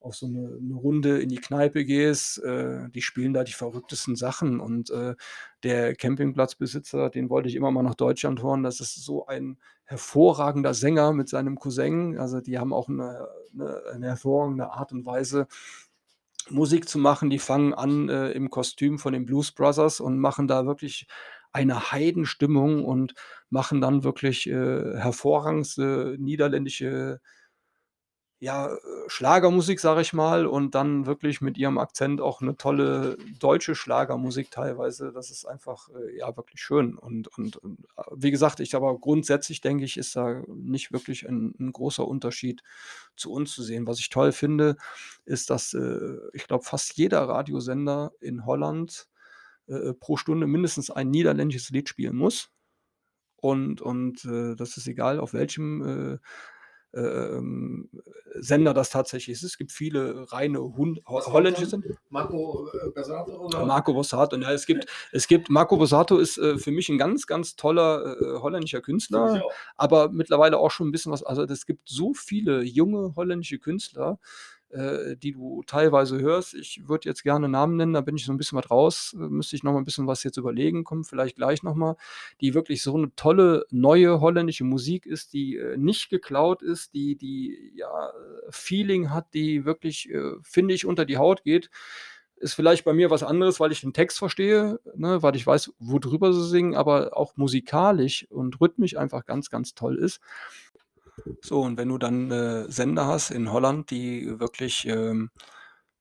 auf so 'ne 'ne Runde in die Kneipe gehst, äh, die spielen da die verrücktesten Sachen. Und, äh, der Campingplatzbesitzer, den wollte ich immer mal nach Deutschland holen. Das ist so ein hervorragender Sänger mit seinem Cousin. Also, die haben auch 'ne 'ne 'ne hervorragende Art und Weise, Musik zu machen. Die fangen an, äh, im Kostüm von den Blues Brothers und machen da wirklich eine Heidenstimmung und machen dann wirklich, äh, hervorragendste niederländische ja, äh, Schlagermusik, sage ich mal, und dann wirklich mit ihrem Akzent auch 'ne tolle deutsche Schlagermusik teilweise. Das ist einfach, äh, ja, wirklich schön. Und und und, äh, wie gesagt, ich aber grundsätzlich denke ich, ist da nicht wirklich 'n 'n großer Unterschied zu uns zu sehen. Was ich toll finde, ist, dass, äh, ich glaube, fast jeder Radiosender in Holland, äh, äh, pro Stunde mindestens ein niederländisches Lied spielen muss. Und und, äh, das ist egal, auf welchem, äh, ähm, Sender das tatsächlich ist. Es gibt viele reine Hund holländische Sender. Marco äh, Borsato oder? Marco Borsato, ja, es gibt, es gibt, Marco Borsato ist äh, für mich ein ganz, ganz toller äh, holländischer Künstler, aber mittlerweile auch schon ein bisschen was, also es gibt so viele junge holländische Künstler, äh, die du teilweise hörst. Ich würde jetzt gerne Namen nennen, da bin ich so ein bisschen was raus, äh, müsste ich noch mal ein bisschen was jetzt überlegen, kommt vielleicht gleich noch mal, die wirklich so eine tolle neue holländische Musik ist, die äh, nicht geklaut ist, die die ja Feeling hat, die wirklich, äh, finde ich, unter die Haut geht. Ist vielleicht bei mir was anderes, weil ich den Text verstehe, ne, weil ich weiß, worüber sie singen, aber auch musikalisch und rhythmisch einfach ganz, ganz toll ist. So, und wenn du dann äh, Sender hast in Holland, die wirklich ähm,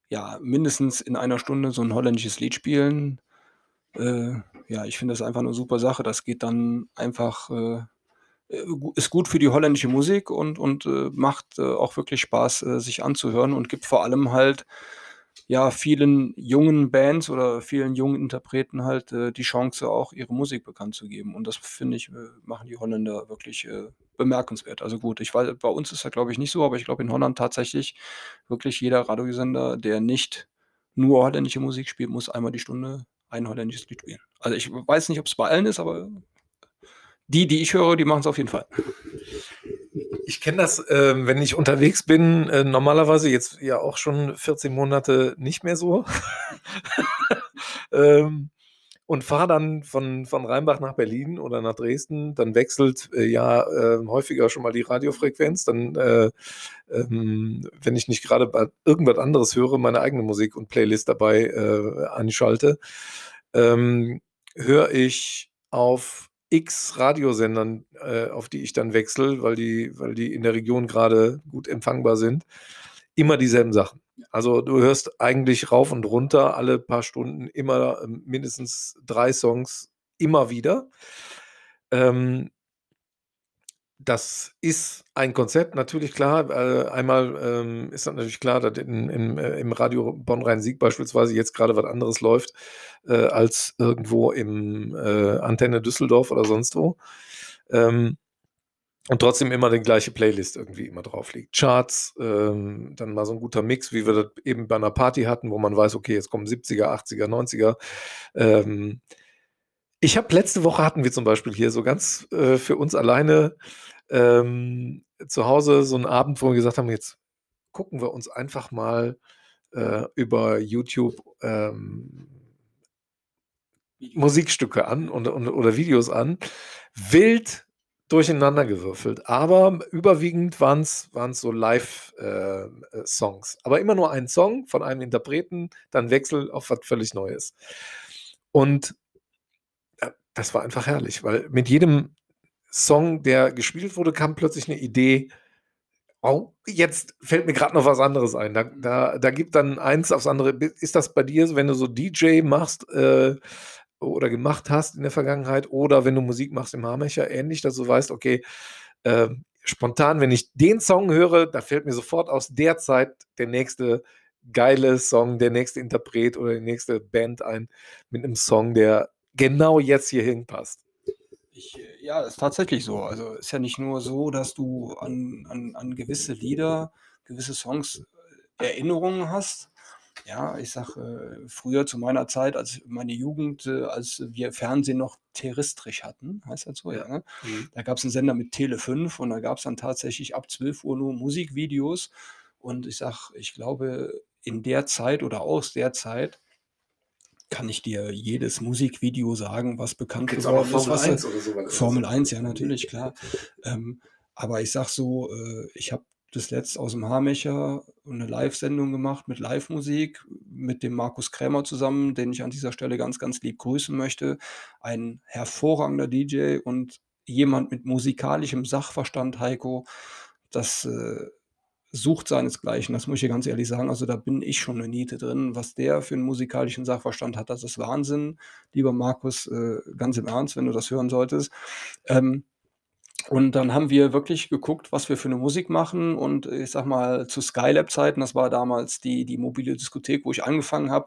ja, mindestens in einer Stunde so ein holländisches Lied spielen, äh, ja, ich finde das einfach eine super Sache. Das geht dann einfach, äh, äh ist gut für die holländische Musik und, und äh, macht äh, auch wirklich Spaß, sich anzuhören und gibt vor allem halt ja, vielen jungen Bands oder vielen jungen Interpreten halt äh, die Chance, auch ihre Musik bekannt zu geben. Und das finde ich, äh, machen die Holländer wirklich äh, bemerkenswert. Also gut, ich weiß, bei uns ist das glaube ich nicht so, aber ich glaube in Holland tatsächlich wirklich jeder Radiosender, der nicht nur holländische Musik spielt, muss einmal die Stunde ein holländisches Lied spielen. Also ich weiß nicht, ob es bei allen ist, aber die, die ich höre, die machen es auf jeden Fall. Ich kenne das, äh, wenn ich unterwegs bin, äh, normalerweise jetzt ja auch schon 14 Monate nicht mehr so. ähm, und fahre dann von, von Rheinbach nach Berlin oder nach Dresden, dann wechselt äh, ja äh, häufiger schon mal die Radiofrequenz. Dann, äh, ähm, wenn ich nicht gerade irgendwas anderes höre, meine eigene Musik und Playlist dabei äh, anschalte, ähm, höre ich auf X Radiosendern, äh, auf die ich dann wechsle, weil die, weil die in der Region gerade gut empfangbar sind, immer dieselben Sachen. Also du hörst eigentlich rauf und runter alle paar Stunden immer ähm, mindestens drei Songs immer wieder. Ähm, das ist ein Konzept, natürlich klar. Äh, einmal ähm, ist natürlich klar, dass äh, im Radio Bonn-Rhein-Sieg beispielsweise jetzt gerade was anderes läuft äh, als irgendwo im Antenne Düsseldorf oder sonst wo. Ähm, und trotzdem immer die gleiche Playlist irgendwie immer drauf liegt. Charts, ähm, dann mal so ein guter Mix, wie wir das eben bei einer Party hatten, wo man weiß, okay, jetzt kommen 70er, 80er, 90er. Ähm, ich habe letzte Woche hatten wir zum Beispiel hier so ganz äh, für uns alleine ähm, zu Hause so einen Abend, wo wir gesagt haben, jetzt gucken wir uns einfach mal äh, über YouTube ähm, Musikstücke an und, und, oder Videos an. Wild durcheinander gewürfelt, aber überwiegend waren es so Live-Songs. Äh, aber immer nur ein Song von einem Interpreten, dann Wechsel auf was völlig Neues. Und äh, das war einfach herrlich, weil mit jedem Song, der gespielt wurde, kam plötzlich eine Idee. Oh, jetzt fällt mir gerade noch was anderes ein. Da, da, da gibt dann eins aufs andere. Ist das bei dir, wenn du so DJ machst äh, oder gemacht hast in der Vergangenheit oder wenn du Musik machst im Haarmecher, ähnlich, dass du weißt, okay, äh, spontan, wenn ich den Song höre, da fällt mir sofort aus der Zeit der nächste geile Song, der nächste Interpret oder die nächste Band ein mit einem Song, der genau jetzt hier hinpasst. Ich, äh, ja, ist tatsächlich so. Also ist ja nicht nur so, dass du an, an, an gewisse Lieder, gewisse Songs äh, Erinnerungen hast. Ja, ich sag, äh, früher zu meiner Zeit, als meine Jugend, äh, als wir Fernsehen noch terrestrisch hatten, heißt das so, ja, ne? Mhm. Da gab es einen Sender mit Tele 5 und da gab es dann tatsächlich ab 12 Uhr nur Musikvideos. Und ich sag, ich glaube, in der Zeit oder aus der Zeit kann ich dir jedes Musikvideo sagen, was bekannt geworden ist. Formel 1 oder so. Formel 1, ja, natürlich, klar. Ähm, aber ich sag so, äh, ich habe das letzte aus dem Haarmecher eine Live-Sendung gemacht mit Live-Musik mit dem Markus Krämer zusammen, den ich an dieser Stelle ganz, ganz lieb grüßen möchte. Ein hervorragender DJ und jemand mit musikalischem Sachverstand, Heiko. Das äh, sucht seinesgleichen, das muss ich ganz ehrlich sagen. Also da bin ich schon eine Niete drin. Was der für einen musikalischen Sachverstand hat, das ist Wahnsinn. Lieber Markus, äh, ganz im Ernst, wenn du das hören solltest. Ähm, und dann haben wir wirklich geguckt, was wir für eine Musik machen. Und ich sag mal, zu Skylab-Zeiten, das war damals die, die mobile Diskothek, wo ich angefangen habe,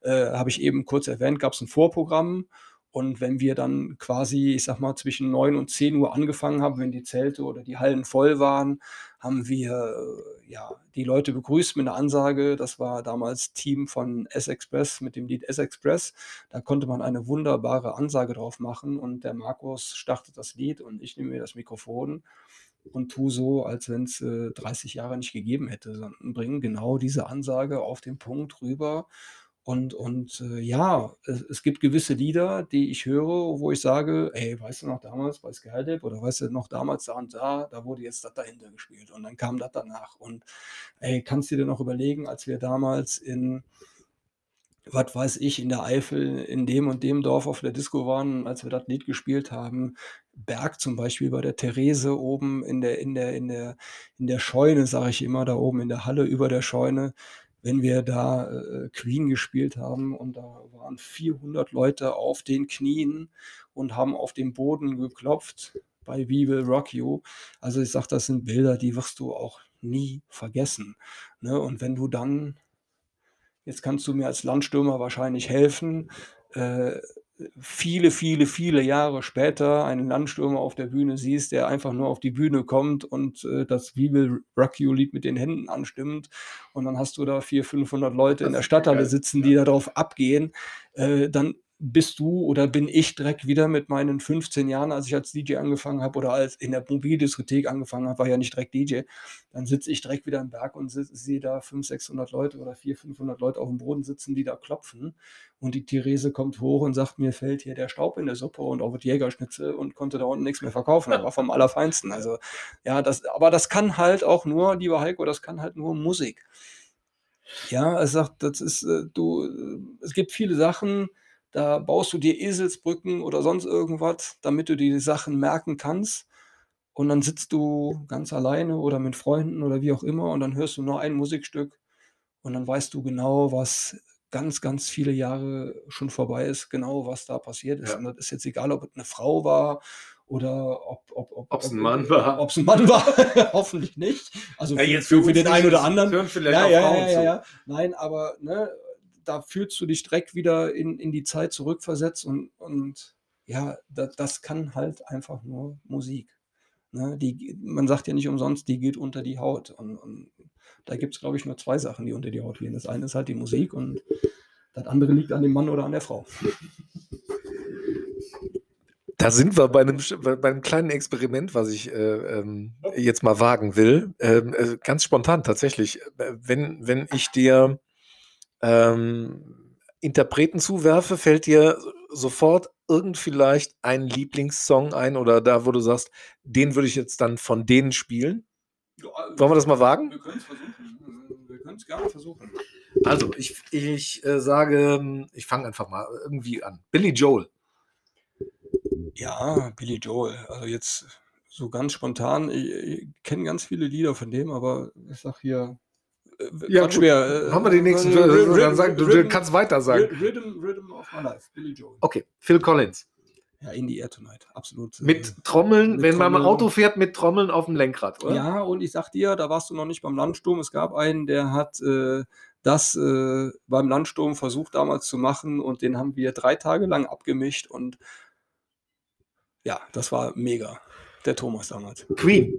äh, habe ich eben kurz erwähnt, gab es ein Vorprogramm. Und wenn wir dann quasi, ich sag mal, zwischen 9 und 10 Uhr angefangen haben, wenn die Zelte oder die Hallen voll waren, haben wir äh, ja, die Leute begrüßt mit einer Ansage. Das war damals Team von S-Express mit dem Lied S-Express. Da konnte man eine wunderbare Ansage drauf machen und der Markus startet das Lied und ich nehme mir das Mikrofon und tue so, als wenn es äh, 30 Jahre nicht gegeben hätte, sondern bringen genau diese Ansage auf den Punkt rüber und, und äh, ja, es, es, gibt gewisse Lieder, die ich höre, wo ich sage, ey, weißt du noch damals bei Skydeck oder weißt du noch damals da und da, da wurde jetzt das dahinter gespielt und dann kam das danach. Und ey, kannst du dir noch überlegen, als wir damals in, was weiß ich, in der Eifel, in dem und dem Dorf auf der Disco waren, als wir das Lied gespielt haben, Berg zum Beispiel bei der Therese oben in der, in der, in der, in der Scheune, sage ich immer, da oben in der Halle über der Scheune, wenn wir da äh, Queen gespielt haben und da waren 400 Leute auf den Knien und haben auf den Boden geklopft bei We Will Rock You. Also ich sage, das sind Bilder, die wirst du auch nie vergessen. Ne? Und wenn du dann, jetzt kannst du mir als Landstürmer wahrscheinlich helfen, äh, viele, viele, viele Jahre später einen Landstürmer auf der Bühne siehst, der einfach nur auf die Bühne kommt und äh, das We Will Rock You Lied mit den Händen anstimmt. Und dann hast du da 400, 500 Leute das in der Stadthalle sitzen, die darauf abgehen, äh, dann bist du oder bin ich direkt wieder mit meinen 15 Jahren, als ich als DJ angefangen habe oder als in der Mobildiskothek angefangen habe, war ja nicht direkt DJ, dann sitze ich direkt wieder im Berg und sehe da 500, 600 Leute oder 400, 500 Leute auf dem Boden sitzen, die da klopfen. Und die Therese kommt hoch und sagt, mir fällt hier der Staub in der Suppe und auch wird Jägerschnitzel und konnte da unten nichts mehr verkaufen, das war vom Allerfeinsten, also ja, das, aber das kann halt auch nur, lieber Heiko, das kann halt nur Musik. Ja, er sagt, das ist, äh, du, äh, es gibt viele Sachen, da baust du dir Eselsbrücken oder sonst irgendwas, damit du die Sachen merken kannst. Und dann sitzt du ganz alleine oder mit Freunden oder wie auch immer und dann hörst du nur ein Musikstück und dann weißt du genau, was ganz, ganz viele Jahre schon vorbei ist, genau was da passiert ist. Ja. Und das ist jetzt egal, ob es eine Frau war oder ob ob, ob, ob es ein Mann war. Ob es ein Mann war, hoffentlich nicht. Also ja, jetzt für, für den einen oder anderen. Ja, ja, ja, ja, ja. Nein, aber ne, da fühlst du dich direkt wieder in, in die Zeit zurückversetzt und, und ja, das, das kann halt einfach nur Musik. Ne? Die, man sagt ja nicht umsonst, die geht unter die Haut. Und, und da gibt es, glaube ich, nur zwei Sachen, die unter die Haut gehen. Das eine ist halt die Musik und das andere liegt an dem Mann oder an der Frau. Da sind wir bei einem, bei einem kleinen Experiment, was ich äh, ähm, jetzt mal wagen will. Ähm, äh, ganz spontan tatsächlich. Wenn, wenn ich dir ähm, Interpreten zuwerfe, fällt dir sofort irgend vielleicht ein Lieblingssong ein oder da, wo du sagst, den würde ich jetzt dann von denen spielen? Wollen wir das mal wagen? Wir können es versuchen. Wir können es gerne versuchen. Also, ich, ich äh, sage, ich fange einfach mal irgendwie an. Billy Joel. Ja, Billy Joel. Also jetzt so ganz spontan, ich, ich kenne ganz viele Lieder von dem, aber ich sag hier ja, schwer. Haben wir den nächsten. Äh, Rhythm, dann sag, du, Rhythm, kannst weiter sagen. Rhythm, Rhythm of My Life, Billy Joel. Okay, Phil Collins. Ja, In the Air Tonight, absolut. Mit äh, Trommeln, mit wenn Trommeln. man ein Auto fährt, mit Trommeln auf dem Lenkrad, oder? Ja, und ich sag dir, da warst du noch nicht beim Landsturm. Es gab einen, der hat äh, das äh, beim Landsturm versucht damals zu machen und den haben wir drei Tage lang abgemischt und ja, das war mega. Der Thomas damals. Queen.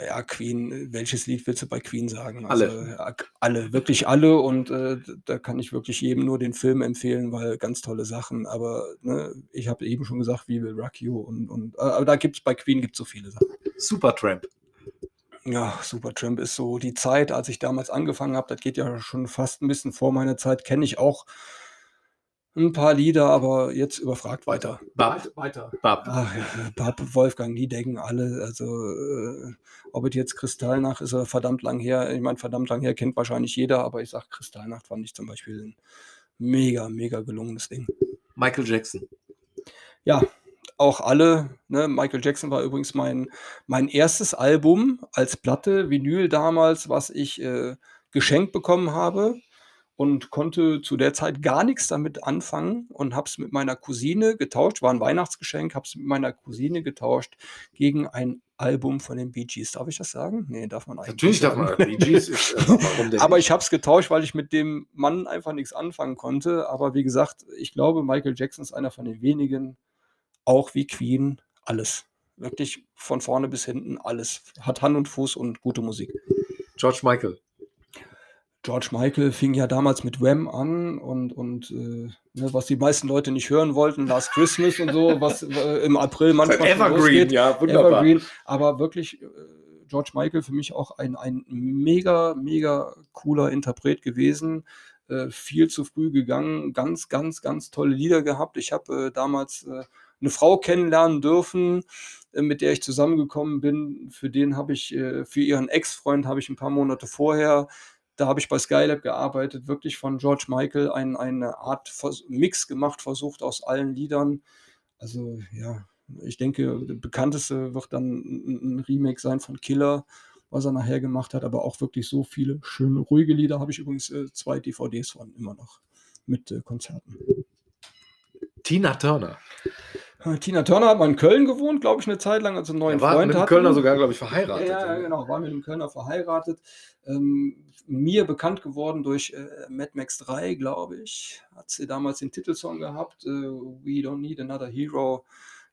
Ja, Queen, welches Lied willst du bei Queen sagen? Also, alle. Ja, alle, wirklich alle. Und äh, da kann ich wirklich jedem nur den Film empfehlen, weil ganz tolle Sachen. Aber ne, ich habe eben schon gesagt, wie will Rock You? Und, und, äh, aber da gibt es bei Queen gibt's so viele Sachen. Supertramp. Ja, Supertramp ist so die Zeit, als ich damals angefangen habe. Das geht ja schon fast ein bisschen vor meiner Zeit. Kenne ich auch ein paar Lieder, aber jetzt überfragt weiter. Bab. Weiter. Bab. Ach, Bab, Wolfgang, die denken alle, also äh, ob es jetzt Kristallnacht ist oder verdammt lang her. Ich meine, verdammt lang her kennt wahrscheinlich jeder, aber ich sage, Kristallnacht fand ich zum Beispiel ein mega, mega gelungenes Ding. Michael Jackson. Ja, auch alle. Ne? Michael Jackson war übrigens mein, mein erstes Album als Platte, Vinyl damals, was ich äh, geschenkt bekommen habe. Und konnte zu der Zeit gar nichts damit anfangen und habe es mit meiner Cousine getauscht. War ein Weihnachtsgeschenk, habe es mit meiner Cousine getauscht gegen ein Album von den Bee Gees. Darf ich das sagen? Nee, darf man eigentlich Natürlich darf man. Bee Gees ist, äh, Aber ich habe es getauscht, weil ich mit dem Mann einfach nichts anfangen konnte. Aber wie gesagt, ich glaube, Michael Jackson ist einer von den wenigen, auch wie Queen, alles. Wirklich von vorne bis hinten alles. Hat Hand und Fuß und gute Musik. George Michael. George Michael fing ja damals mit Wham an und, und äh, ne, was die meisten Leute nicht hören wollten, Last Christmas und so, was äh, im April manchmal Evergreen, losgeht. ja, wunderbar. Evergreen, aber wirklich äh, George Michael für mich auch ein, ein mega, mega cooler Interpret gewesen. Äh, viel zu früh gegangen, ganz, ganz, ganz tolle Lieder gehabt. Ich habe äh, damals äh, eine Frau kennenlernen dürfen, äh, mit der ich zusammengekommen bin. Für den habe ich, äh, für ihren Ex-Freund habe ich ein paar Monate vorher, da habe ich bei Skylab gearbeitet, wirklich von George Michael ein, eine Art Vers Mix gemacht, versucht aus allen Liedern. Also ja, ich denke, der bekannteste wird dann ein, Remake sein von Killer, was er nachher gemacht hat, aber auch wirklich so viele schöne, ruhige Lieder. Habe ich übrigens äh, zwei DVDs von immer noch mit äh, Konzerten. Tina Turner. Tina Turner hat mal in Köln gewohnt, glaube ich, eine Zeit lang, als sie einen neuen Er war Freund mit hatten. Kölner sogar, glaube ich, verheiratet. Ja, ja, genau, war mit dem Kölner verheiratet. Ähm, mir bekannt geworden durch äh, Mad Max 3, glaube ich. Hat sie damals den Titelsong gehabt, äh, We Don't Need Another Hero.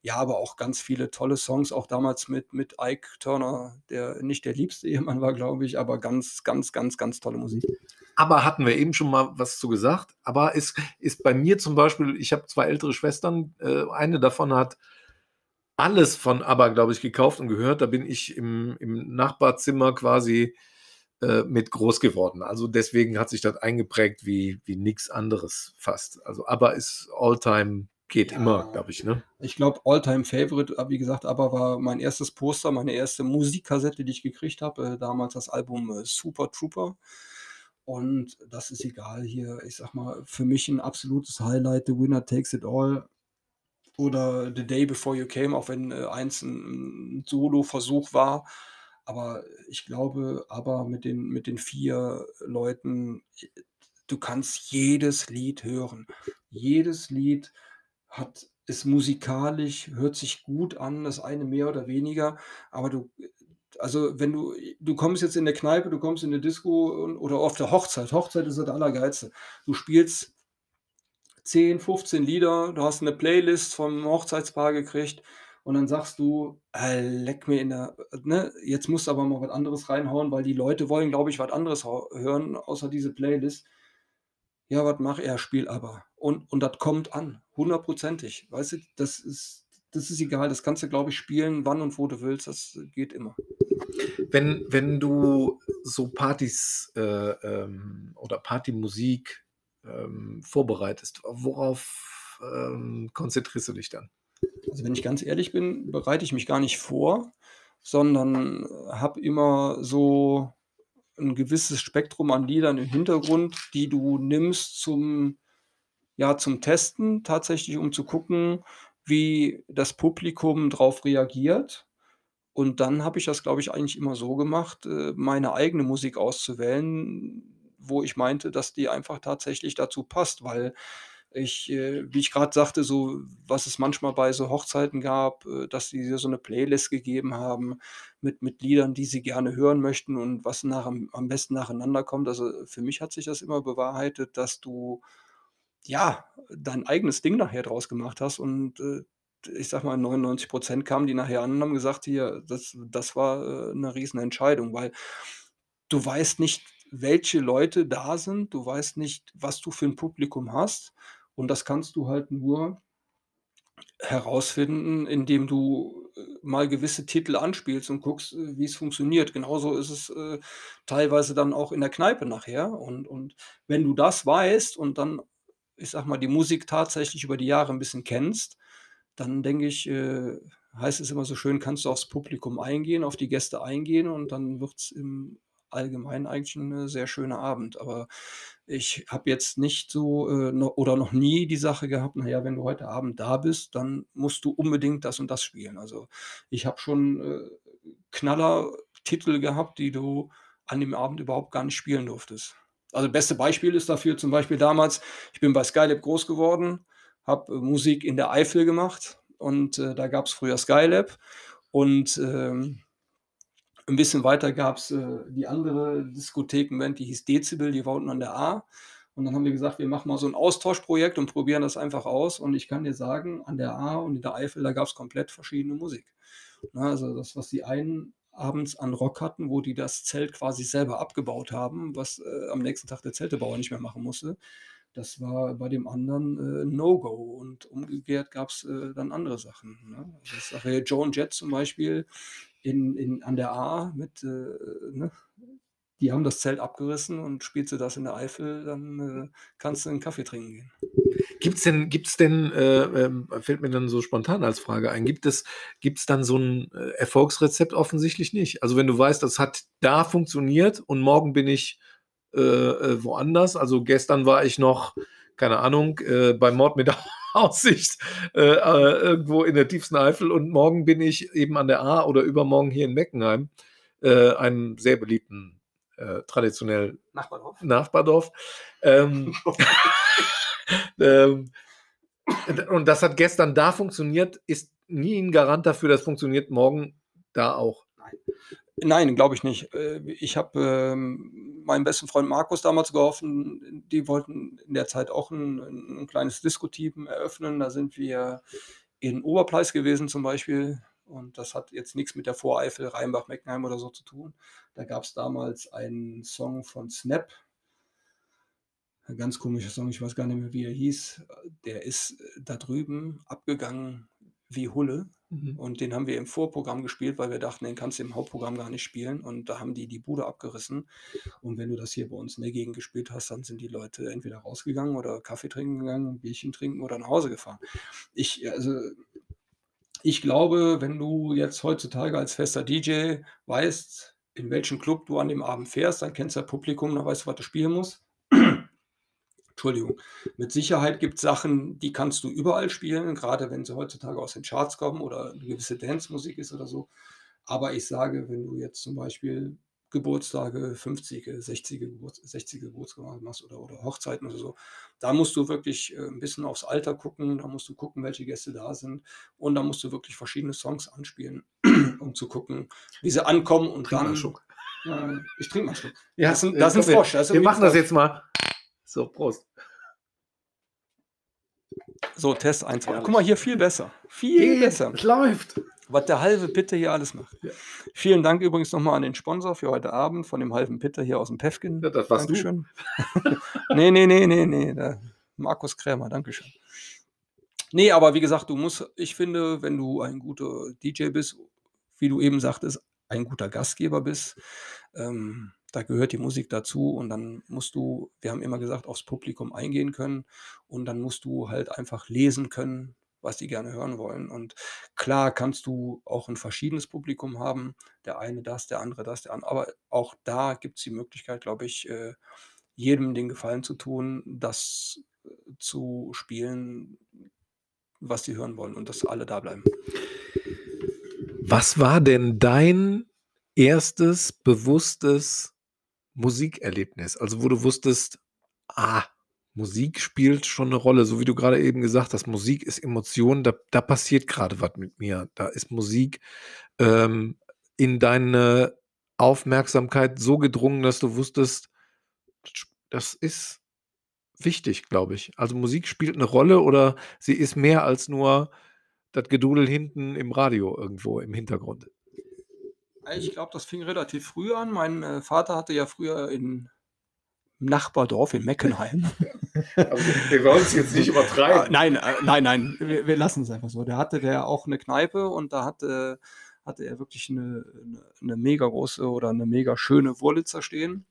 Ja, aber auch ganz viele tolle Songs, auch damals mit, mit Ike Turner, der nicht der liebste Ehemann war, glaube ich, aber ganz, ganz, ganz, ganz tolle Musik. Aber hatten wir eben schon mal was zu gesagt. Aber ist, ist bei mir zum Beispiel, ich habe zwei ältere Schwestern, äh, eine davon hat alles von ABBA, glaube ich, gekauft und gehört. Da bin ich im, im Nachbarzimmer quasi äh, mit groß geworden. Also deswegen hat sich das eingeprägt wie, wie nichts anderes fast. Also ABBA ist Alltime, geht Ja. immer, glaube ich, ne? Ich glaube, Alltime Favorite, äh, wie gesagt, aber war mein erstes Poster, meine erste Musikkassette, die ich gekriegt habe. Äh, damals das Album äh, Super Trooper. Und das ist egal hier. Ich sag mal, für mich ein absolutes Highlight. The Winner Takes It All. Oder The Day Before You Came, auch wenn äh, eins ein, ein Solo-Versuch war. Aber ich glaube, aber mit den, mit den vier Leuten, du kannst jedes Lied hören. Jedes Lied hat, ist musikalisch, hört sich gut an, das eine mehr oder weniger, aber du, also wenn du, du kommst jetzt in der Kneipe, du kommst in der Disco und, oder auf der Hochzeit, Hochzeit ist das Allergeilste. Du spielst 10, 15 Lieder, du hast eine Playlist vom Hochzeitspaar gekriegt und dann sagst du, äh, leck mir in der, ne, jetzt musst du aber mal was anderes reinhauen, weil die Leute wollen, glaube ich, was anderes hören, außer diese Playlist. Ja, was mach er? Spiel aber. Und, und das kommt an, hundertprozentig. Weißt du, das ist, das ist egal, das kannst du, glaube ich, spielen, wann und wo du willst, das geht immer. Wenn, wenn du so Partys äh, ähm, oder Partymusik ähm, vorbereitest, worauf ähm, konzentrierst du dich dann? Also wenn ich ganz ehrlich bin, bereite ich mich gar nicht vor, sondern habe immer so ein gewisses Spektrum an Liedern im Hintergrund, die du nimmst zum, ja, zum Testen, tatsächlich, um zu gucken, wie das Publikum drauf reagiert. Und dann habe ich das, glaube ich, eigentlich immer so gemacht, äh, meine eigene Musik auszuwählen, wo ich meinte, dass die einfach tatsächlich dazu passt, weil ich, äh, wie ich gerade sagte, so was es manchmal bei so Hochzeiten gab, äh, dass dir so eine Playlist gegeben haben mit mit Liedern, die sie gerne hören möchten und was nach am besten nacheinander kommt. Also, für mich hat sich das immer bewahrheitet, dass du, ja, dein eigenes Ding nachher draus gemacht hast und, äh, ich sage mal, 99% kamen die nachher an und haben gesagt: „Hier, das das war, äh, 'ne Riesenentscheidung“, weil du weißt nicht, welche Leute da sind, du weißt nicht, was du für 'n Publikum hast und das kannst du halt nur herausfinden, indem du, äh, mal gewisse Titel anspielst und guckst, äh, wie's funktioniert. Genauso ist es, äh, teilweise dann auch in der Kneipe nachher und und wenn du das weißt und dann, ich sage mal, die Musik tatsächlich über die Jahre 'n bisschen kennst, dann denke ich, äh, heißt es immer so schön, kannst du aufs Publikum eingehen, auf die Gäste eingehen und dann wird's im Allgemeinen eigentlich 'n sehr schöner Abend. Aber ich habe jetzt nicht so, äh, no oder noch nie die Sache gehabt: „Na ja, wenn du heute Abend da bist, dann musst du unbedingt das und das spielen.“ Also, ich habe schon, äh, Knallertitel gehabt, die du an dem Abend überhaupt gar nicht spielen durftest. Also, beste Beispiel ist dafür zum Beispiel damals ich bin bei Skylab groß geworden, habe, äh, Musik in der Eifel gemacht und, äh, da gab's früher Skylab und, ähm, 'n bisschen weiter gab's, äh, die andere Diskothekenband, die hieß Dezibel, die war unten an der A. Und dann haben wir gesagt, wir machen mal so 'n Austauschprojekt und probieren das einfach aus. Und ich kann dir sagen, an der A und in der Eifel, da gab's komplett verschiedene Musik. Also das, was die einen abends an Rock hatten, wo die das Zelt quasi selber abgebaut haben, was, äh, am nächsten Tag der Zeltebauer nicht mehr machen musste, das war bei dem anderen, äh, No-Go und umgekehrt gab's, äh, dann andere Sachen, ne? Also, sage ja, Joan Jett zum Beispiel in in an der A mit, äh, ne? Die haben das Zelt abgerissen und spielst du das in der Eifel, dann, äh, kannst du 'n Kaffee trinken gehen. Gibt's denn gibt's denn, äh, ähm fällt mir dann so spontan als Frage ein, gibt es gibt's dann so 'n, äh, Erfolgsrezept? Offensichtlich nicht. Also, wenn du weißt, das hat da funktioniert und morgen bin ich, äh, äh, woanders. Also, gestern war ich noch, keine Ahnung, äh, bei Mord mit Aussicht, äh, äh, irgendwo in der tiefsten Eifel und morgen bin ich eben an der A oder übermorgen hier in Meckenheim, äh, einem sehr beliebten, äh, traditionell Nachbardorf? Ähm, ähm, und das hat gestern da funktioniert, ist nie 'n Garant dafür, das funktioniert morgen da auch. Nein. Nein, glaube ich nicht. Äh, ich habe, ähm, meinem besten Freund Markus damals geholfen. Die wollten in der Zeit auch 'n 'n kleines Diskoteam eröffnen. Da sind wir in Oberpleis gewesen zum Beispiel und das hat jetzt nix mit der Voreifel, Rheinbach, Meckenheim oder so zu tun. Da gab's damals einen Song von Snap. 'N ganz komischer Song, ich weiß gar nicht mehr, wie er hieß. Der ist, äh, da drüben abgegangen wie Hulle Mhm. und den haben wir im Vorprogramm gespielt, weil wir dachten, den kannst du im Hauptprogramm gar nicht spielen und da haben die die Bude abgerissen. Und wenn du das hier bei uns in der Gegend gespielt hast, dann sind die Leute entweder rausgegangen oder Kaffee trinken gegangen, Bierchen trinken oder nach Hause gefahren. Ich also ich glaube, wenn du jetzt heutzutage als fester DJ weißt, in welchen Club du an dem Abend fährst, dann kennst du das Publikum, dann weißt du, was du spielen musst. Entschuldigung. Mit Sicherheit gibt's Sachen, die kannst du überall spielen, grade wenn sie heutzutage aus den Charts kommen oder 'ne gewisse Dancemusik ist oder so. Aber ich sage, wenn du jetzt zum Beispiel Geburtstage, 50., 60. Geburts 60. Geburtstage machst oder oder Hochzeiten oder so, da musst du wirklich, äh, 'n bisschen aufs Alter gucken, da musst du gucken, welche Gäste da sind und da musst du wirklich verschiedene Songs anspielen, um zu gucken, wie sie ankommen und Trink mal dann Schluck. äh, ich trinke mal 'n Schluck. Ja, Das ist äh, das ist 'n komm, wir Frosch, das ist wir machen das jetzt mal. So, Prost. So, Test 1, 2. Guck mal, hier viel besser. Viel Geht, besser. es läuft. Was der halve Pitte hier alles macht. Ja. Vielen Dank übrigens noch mal an den Sponsor für heute Abend von dem halben Pitte hier aus'm Päffchen. Ja, das warst du. Dankeschön. Ne, ne, ne, ne, ne, der Markus Krämer, Dankeschön. Ne, aber wie gesagt, du musst ich finde, wenn du ein guter DJ bist, wie du eben sagtest, ein guter Gastgeber bist, ähm, da gehört die Musik dazu und dann musst du wir haben immer gesagt, aufs Publikum eingehen können und dann musst du halt einfach lesen können, was die gerne hören wollen. Und klar kannst du auch 'n verschiedenes Publikum haben, der eine das, der andere das, der an aber auch da gibt's die Möglichkeit, glaube ich, äh, jedem den Gefallen zu tun, das, äh, zu spielen, was die hören wollen und dass alle da bleiben. Was war denn dein 1. bewusstes Musikerlebnis? Also, wo du wusstest: „Ah, Musik spielt schon 'ne Rolle“, so wie du grade eben gesagt hast, Musik ist Emotion, da da passiert grade was mit mir. Da ist Musik, ähm, in deine Aufmerksamkeit so gedrungen, dass du wusstest, das ist wichtig, glaube ich. Also, Musik spielt 'ne Rolle oder sie ist mehr als nur das Gedudel hinten im Radio irgendwo im Hintergrund. Ich glaube, das fing relativ früh an. Mein, äh, Vater hatte ja früher in Nachbardorf in Meckenheim Also, wir wollen's jetzt nicht übertreiben. nein, äh, nein, nein, wir wir lassen's einfach so. Da hatte der auch 'ne Kneipe und da hatte hatte er wirklich 'ne 'ne 'ne mega große oder 'ne mega schöne Wurlitzer stehen.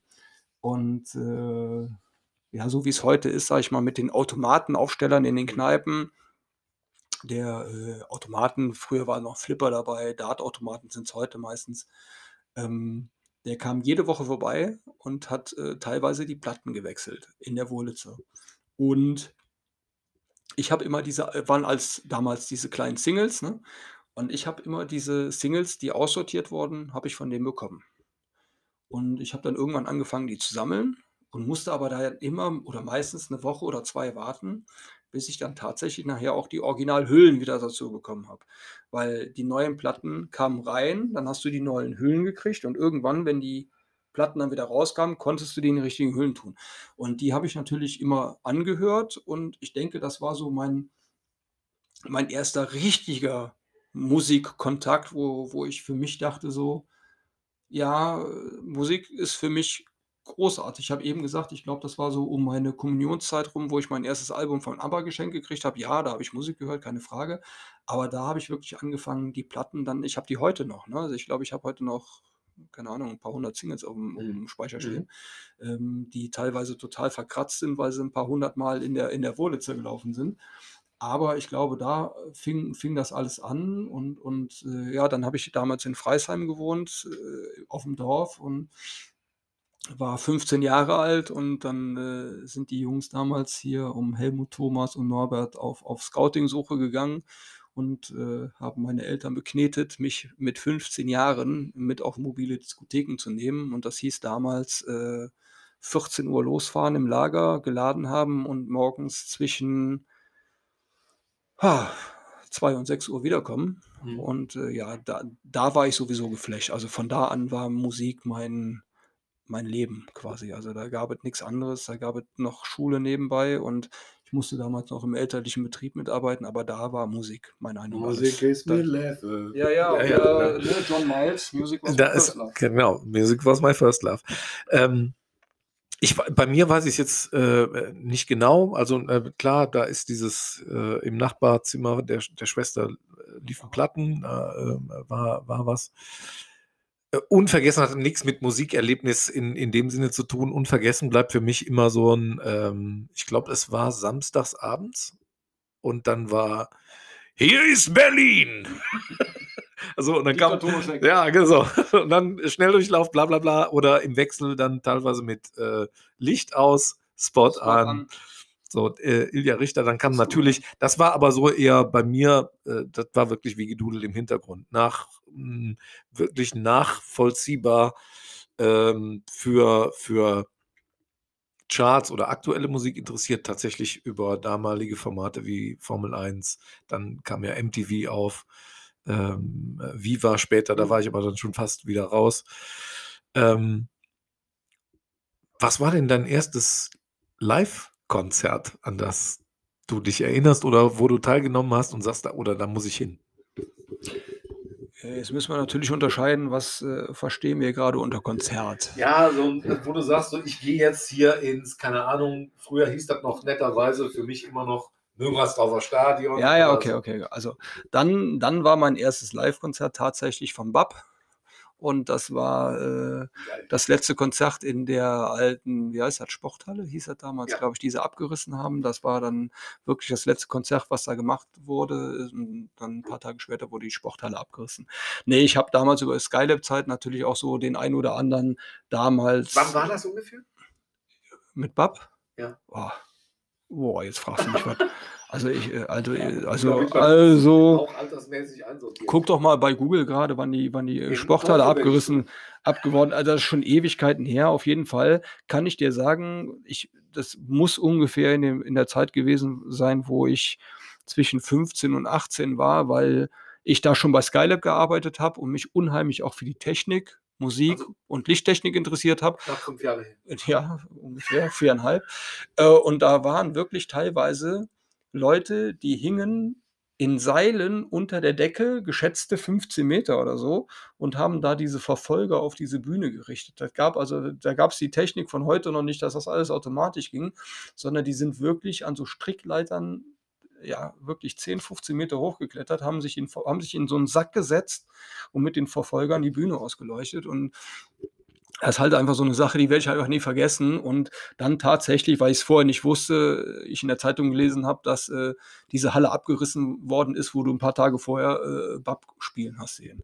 Und, äh, ja, so wie's heute ist, sage ich mal, mit den Automatenaufstellern in den Kneipen. Der, äh, Automaten früher waren noch Flipper dabei, Dartautomaten sind's heute meistens. Ähm, der kam jede Woche vorbei und hat, äh, teilweise die Platten gewechselt in der Wurlitzer. Und ich habe immer diese äh, waren als damals diese kleinen Singles, ne? Und ich habe immer diese Singles, die aussortiert wurden, habe ich von dem bekommen. Und ich habe dann irgendwann angefangen, die zu sammeln und musste aber da immer oder meistens eine Woche oder zwei warten, bis ich dann tatsächlich nachher auch die Originalhüllen wieder dazu bekommen habe. Weil die neuen Platten kamen rein, dann hast du die neuen Hüllen gekriegt und irgendwann, wenn die Platten dann wieder rauskamen, konntest du die in die richtigen Hüllen tun. Und die habe ich natürlich immer angehört und ich denke, das war so mein mein erster richtiger Musikkontakt, wo wo ich für mich dachte so: „Ja, äh, Musik ist für mich großartig.“ Ich habe eben gesagt, ich glaube, das war so um meine Kommunionszeit rum, wo ich mein erstes Album von ABBA geschenkt gekriegt habe. Ja, da habe ich Musik gehört, keine Frage. Aber da habe ich wirklich angefangen, die Platten dann ich habe die heute noch, ne? Also, ich glaube, ich habe heute noch, keine Ahnung, ein paar hundert Singles auf'm Mhm. auf'm Speicher Mhm. stehen, ähm, die teilweise total verkratzt sind, weil sie ein paar hundert Mal in der in der Wurlitzer gelaufen sind. Aber ich glaube, da fing fing das alles an und und, äh, ja, dann habe ich damals in Freisheim gewohnt, äh, auf'm Dorf und war 15 Jahre alt und dann, äh, sind die Jungs damals hier um Helmut, Thomas und Norbert auf auf Scouting-Suche gegangen und, äh, haben meine Eltern beknetet, mich mit 15 Jahren mit auf mobile Diskotheken zu nehmen. Und das hieß damals, äh, 14:00 losfahren im Lager, geladen haben und morgens zwischen ha, 2 und 6:00 wiederkommen. Mhm. Und, äh, ja, da da war ich sowieso geflasht. Also, von da an war Musik mein mein Leben quasi. Also, da gab es nix anderes. Da gab es noch Schule nebenbei und ich musste damals noch im elterlichen Betrieb mitarbeiten, aber da war Musik mein Ein und Musik Alles. is Da my life. ja, ja, Ja, ja, ne, John Miles, Music was my Da first ist love. genau, Music was my first love. Ähm, ich bei mir weiß ich's jetzt, äh, äh, nicht genau. Also, äh, klar, da ist dieses, äh im Nachbarzimmer der der Schwester, äh, liefen Platten, da, ähm, war war was. Äh, unvergessen hatte nix mit Musikerlebnis in in dem Sinne zu tun. Unvergessen bleibt für mich immer so 'n, ähm ich glaube, es war samstags abends und dann war: „Hier ist Berlin!“ Also, und dann kam ja, genau. Und dann Schnelldurchlauf, bla bla bla oder im Wechsel dann teilweise mit, äh, Licht aus, Spot Spot an. an. So, äh, Ilja Richter, dann kam natürlich das war aber so eher bei mir, äh, das war wirklich wie gedudelt im Hintergrund. Nach wirklich nachvollziehbar, ähm, für für Charts oder aktuelle Musik interessiert, tatsächlich über damalige Formate wie Formel 1. Dann kam ja MTV auf, ähm, äh, Viva später, da Mhm. war ich aber dann schon fast wieder raus. Ähm was war denn dein erstes Livekonzert, an das du dich erinnerst oder wo du teilgenommen hast und sagst: „Da oder da muss ich hin?“ Äh, jetzt müssen wir natürlich unterscheiden, was, äh, verstehen wir grade unter Konzert? Ja, so wo du sagst, so: „Ich gehe jetzt hier ins“ keine Ahnung, früher hieß das noch netterweise für mich immer noch Müngersdorfer Stadion Ja, ja, okay, so. okay. Also, dann dann war mein erstes Livekonzert tatsächlich von BAP und das war, äh, das letzte Konzert in der alten, wie heißt das, Sporthalle hieß das damals, Ja. glaube ich, die sie abgerissen haben. Das war dann wirklich das letzte Konzert, was da gemacht wurde. Ähm, dann 'n paar Tage später wurde die Sporthalle abgerissen. Ne, ich habe damals über Skylab-Zeit natürlich auch so den einen oder anderen damals Wann war das ungefähr? Mit BAP? Ja. Boah. Boah, jetzt fragst du mich was. Also, ich, äh also, äh also also guck doch mal bei Google grade, wann die wann die, äh, Sporthalle abgerissen abgeworden also, das ist schon Ewigkeiten her. Auf jeden Fall kann ich dir sagen, ich das muss ungefähr in dem in der Zeit gewesen sein, wo ich zwischen 15 und 18 war, weil ich da schon bei Skylab gearbeitet habe und mich unheimlich auch für die Technik, Musik Also und Lichttechnik interessiert habe. Knapp 5 Jahre her. Äh, ja, ungefähr 4,5. Äh, und da waren wirklich teilweise Leute, die hingen in Seilen unter der Decke, geschätzte 15 Meter oder so, und haben da diese Verfolger auf diese Bühne gerichtet. Das gab also da gab's die Technik von heute noch nicht, dass das alles automatisch ging, sondern die sind wirklich an so Strickleitern, ja, wirklich 10, 15 Meter hochgeklettert, haben sich in haben sich in so 'n Sack gesetzt und mit den Verfolgern die Bühne ausgeleuchtet. Und das ist halt einfach so 'ne Sache, die werde ich halt auch nie vergessen. Und dann tatsächlich, weil ich's vorher nicht wusste, ich in der Zeitung gelesen habe, dass, äh, diese Halle abgerissen worden ist, wo du 'n paar Tage vorher, äh, BAP spielen hast sehen.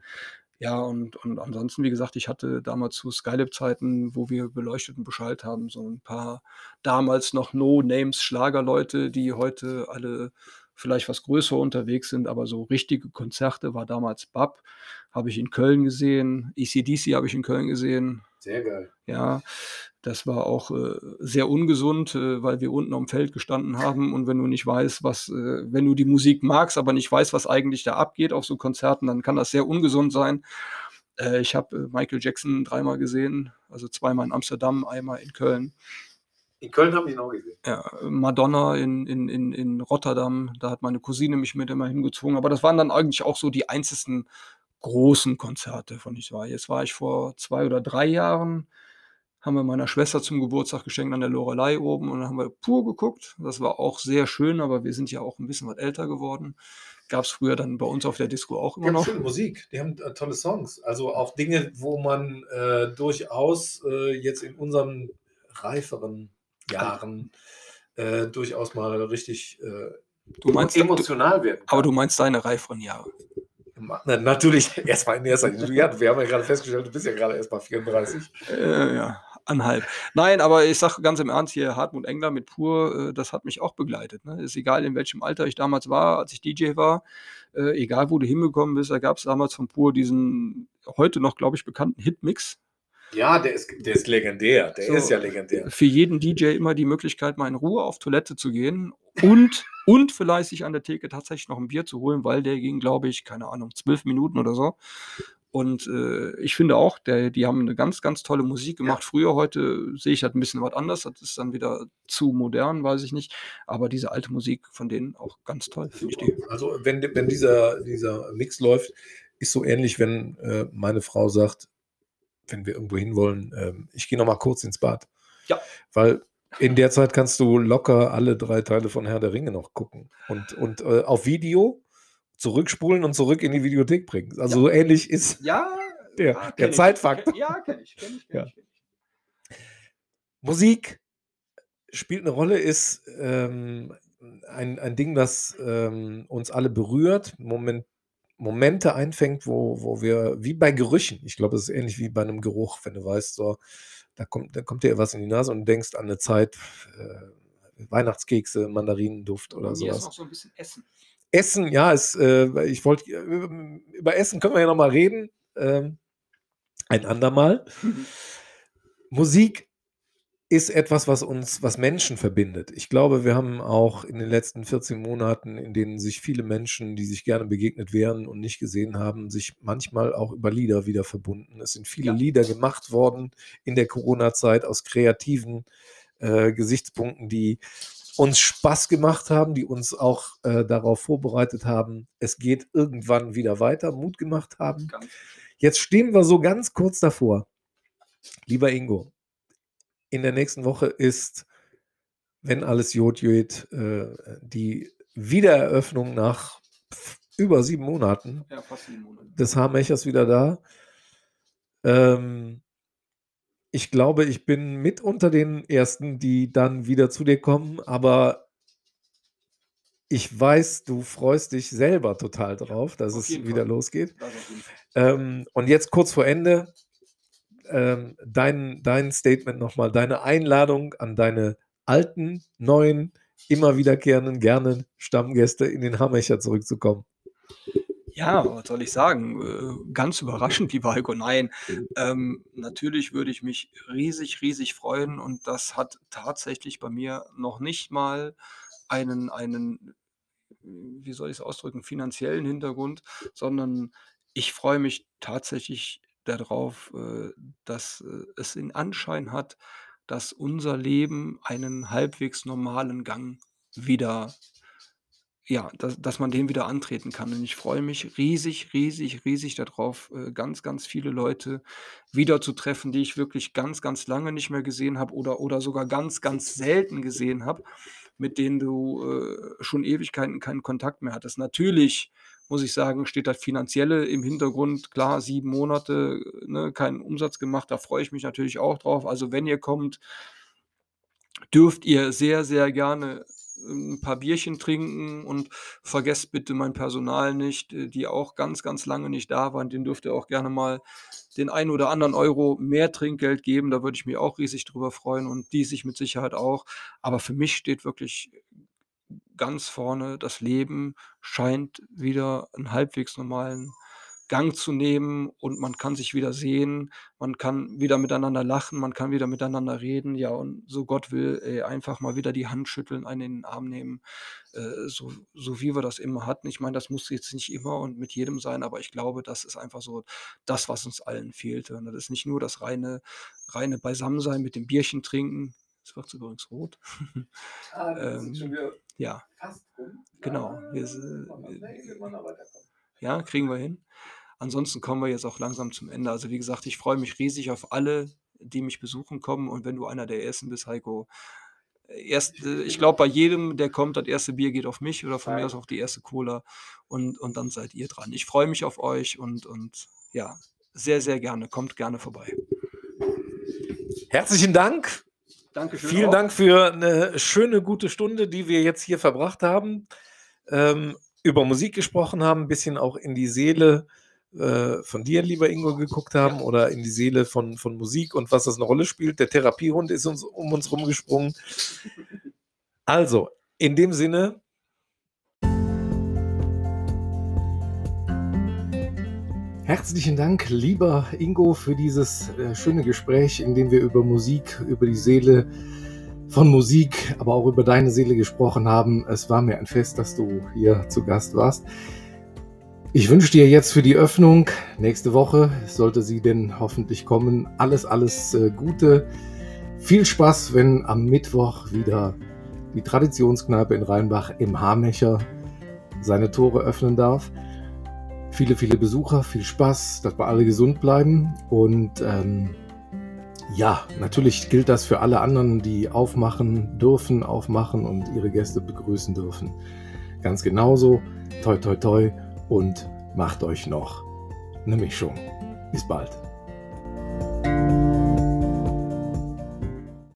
Ja, und und ansonsten, wie gesagt, ich hatte damals zu Skylab-Zeiten, wo wir beleuchtet und beschallt haben, so 'n paar damals noch No-Names-Schlagerleute, die heute alle vielleicht was größer unterwegs sind, aber so richtige Konzerte war damals BAP, habe ich in Köln gesehen, AC/DC habe ich in Köln gesehen. Sehr geil. Ja, das war auch, äh, sehr ungesund, äh, weil wir unten am Feld gestanden haben und wenn du nicht weißt, was äh wenn du die Musik magst, aber nicht weißt, was eigentlich da abgeht auf so Konzerten, dann kann das sehr ungesund sein. Äh, ich habe, äh, Michael Jackson dreimal gesehen, also zweimal in Amsterdam, einmal in Köln. In Köln habe ich ihn auch gesehen. Ja, Madonna in in in in Rotterdam, da hat meine Cousine mich mit immer hingezwungen, aber das waren dann eigentlich auch so die einzigsten großen Konzerte, von ich war. Jetzt war ich vor 2 oder 3 Jahren haben wir meiner Schwester zum Geburtstag geschenkt an der Loreley oben und dann haben wir Pur geguckt. Das war auch sehr schön, aber wir sind ja auch 'n bisschen was älter geworden. Gab's früher dann bei uns auf der Disco auch Die immer haben noch. schöne Musik, die haben, äh, tolle Songs. Also, auch Dinge, wo man, äh, durchaus, äh, jetzt in unseren reiferen Jahren, äh, durchaus mal richtig, äh, Du meinst, du emotional werden aber kann. du meinst deine reiferen Jahre. Na natürlich erst mal in erster Linie. Ja, wir haben ja grade festgestellt, du bist ja grade erst mal 34. Äh, ja, 1,5. Nein, aber ich sage ganz im Ernst hier, Hartmut Engler mit Pur, äh, das hat mich auch begleitet, ne? Ist egal, in welchem Alter ich damals war, als ich DJ war, äh, egal wo du hingekommen bist, da gab's damals von Pur diesen heute noch, glaube ich, bekannten Hitmix. Ja, der ist der ist legendär. Der So, ist ja legendär. für jeden DJ immer die Möglichkeit, mal in Ruhe auf Toilette zu gehen und und vielleicht sich an der Theke tatsächlich noch 'n Bier zu holen, weil der ging, glaube ich, keine Ahnung, 12 Minuten oder so. Und, äh, ich finde auch, der die haben 'ne ganz, ganz tolle Musik Ja. gemacht früher. Heute sehe ich das 'n bisschen was anders. Das ist dann wieder zu modern, weiß ich nicht. Aber diese alte Musik von denen auch ganz toll, finde ich die. Also, wenn wenn dieser dieser Mix läuft, ist so ähnlich, wenn, äh, meine Frau sagt, wenn wir irgendwo hinwollen, ähm: „Ich gehe noch mal kurz ins Bad.“ Ja. Weil in der Zeit kannst du locker alle 3 Teile von Herr der Ringe noch gucken und und, äh, auf Video zurückspulen und zurück in die Videothek bringen. Also, Ja. so ähnlich ist Ja, der ja, der. Zeitfaktor. Ja, kenne ich, kenne ich, kenne Ja. ich, kenne ich. Musik spielt 'ne Rolle, ist, ähm, ein ein Ding, das, ähm, uns alle berührt, Moment Momente einfängt, wo wo wir wie bei Gerüchen. Ich glaube, es ist ähnlich wie bei 'nem Geruch, wenn du weißt, so, da kommt da kommt dir was in die Nase und denkst an 'ne Zeit, äh, Weihnachtskekse, Mandarinenduft Bei oder so mir ist was. noch so 'n bisschen Essen. Essen, ja, ist, äh ich wollte äh, über Essen können wir ja noch mal reden, ähm, ein andermal. Mhm. Musik ist etwas, was uns was Menschen verbindet. Ich glaube, wir haben auch in den letzten 14 Monaten, in denen sich viele Menschen, die sich gerne begegnet wären und nicht gesehen haben, sich manchmal auch über Lieder wieder verbunden. Es sind viele Ja. Lieder gemacht worden in der Corona-Zeit aus kreativen, äh, Gesichtspunkten, die uns Spaß gemacht haben, die uns auch, äh, darauf vorbereitet haben, es geht irgendwann wieder weiter, Mut gemacht haben. Jetzt stehen wir so ganz kurz davor. Lieber Ingo, in der nächsten Woche ist, wenn alles gut geht, äh, die Wiedereröffnung nach über 7 Monaten Ja, fast 7 Monate. des Hammermechers wieder da. Ähm ich glaube, ich bin mit unter den Ersten, die dann wieder zu dir kommen, aber ich weiß, du freust dich selber total drauf, dass es wieder Fall. losgeht. Ähm, und jetzt kurz vor Ende, ähm, dein dein Statement noch mal, deine Einladung an deine alten, neuen, immer wiederkehrenden, gerne Stammgäste in den Hammermecher zurückzukommen. Ja, was soll ich sagen? Äh, ganz überraschend, lieber Heiko. Nein, ähm, natürlich würde ich mich riesig, riesig freuen und das hat tatsächlich bei mir noch nicht mal einen einen, wie soll ich's ausdrücken, finanziellen Hintergrund, sondern ich freue mich tatsächlich da drauf, äh, dass, äh, es den Anschein hat, dass unser Leben einen halbwegs normalen Gang wieder ja, dass dass man den wieder antreten kann. Und ich freue mich riesig, riesig, riesig da drauf, äh, ganz, ganz viele Leute wiederzutreffen, die ich wirklich ganz, ganz lange nicht mehr gesehen habe oder oder sogar ganz, ganz selten gesehen habe, mit denen du, äh, schon Ewigkeiten keinen Kontakt mehr hattest. Natürlich, muss ich sagen, steht das Finanzielle im Hintergrund. Klar, 7 Monate, ne, keinen Umsatz gemacht, da freue ich mich natürlich auch drauf. Also, wenn ihr kommt dürft ihr sehr, sehr gerne 'n paar Bierchen trinken und vergesst bitte mein Personal nicht, äh, die auch ganz, ganz lange nicht da waren. Denen dürft ihr auch gerne mal den einen oder anderen Euro mehr Trinkgeld geben. Da würde ich mich auch riesig drüber freuen und die sich mit Sicherheit auch. Aber für mich steht wirklich ganz vorne, das Leben scheint wieder 'n halbwegs normalen Gang zu nehmen und man kann sich wieder sehen, man kann wieder miteinander lachen, man kann wieder miteinander reden, ja, und so Gott will, ey, einfach mal wieder die Hand schütteln, einen in den Arm nehmen, äh, so so wie wir das immer hatten. Ich meine, das muss jetzt nicht immer und mit jedem sein, aber ich glaube, das ist einfach so das, was uns allen fehlte. Und das ist nicht nur das reine reine Beisammensein mit dem Bierchen trinken. Es wird übrigens rot. Ah, ist schon Ähm, wieder ja, fast rum. genau. Wir, weiterkommen. ja, kriegen wir hin. Ansonsten kommen wir jetzt auch langsam zum Ende. Also wie gesagt, ich freue mich riesig auf alle, die mich besuchen kommen. Und wenn du einer der Ersten bist, Heiko, äh, erst, äh, ich glaube, bei jedem, der kommt, das erste Bier geht auf mich oder von mir Geil. aus auch die erste Cola. Und, und dann seid ihr dran. Ich freue mich auf euch und, und ja, sehr, sehr gerne. Kommt gerne vorbei. Herzlichen Dank. Dankeschön. Vielen auch. Dank für eine schöne, gute Stunde, die wir jetzt hier verbracht haben. Ähm, über Musik gesprochen haben, ein bisschen auch in die Seele äh, von dir, lieber Ingo, geguckt haben oder in die Seele von, von Musik und was das eine Rolle spielt. Der Therapiehund ist uns um uns rumgesprungen. Also, in dem Sinne. Herzlichen Dank, lieber Ingo, für dieses äh, schöne Gespräch, in dem wir über Musik, über die Seele von Musik, aber auch über deine Seele gesprochen haben. Es war mir ein Fest, dass du hier zu Gast warst. Ich wünsche dir jetzt für die Öffnung nächste Woche, sollte sie denn hoffentlich kommen, alles, alles äh, Gute. Viel Spaß, wenn am Mittwoch wieder die Traditionskneipe in Rheinbach im Haarmecher seine Tore öffnen darf. Viele, viele Besucher, viel Spaß, dass wir alle gesund bleiben und ähm, ja, natürlich gilt das für alle anderen, die aufmachen dürfen, aufmachen und ihre Gäste begrüßen dürfen. Ganz genauso. Toi, toi, toi und macht euch noch eine Mischung. Bis bald.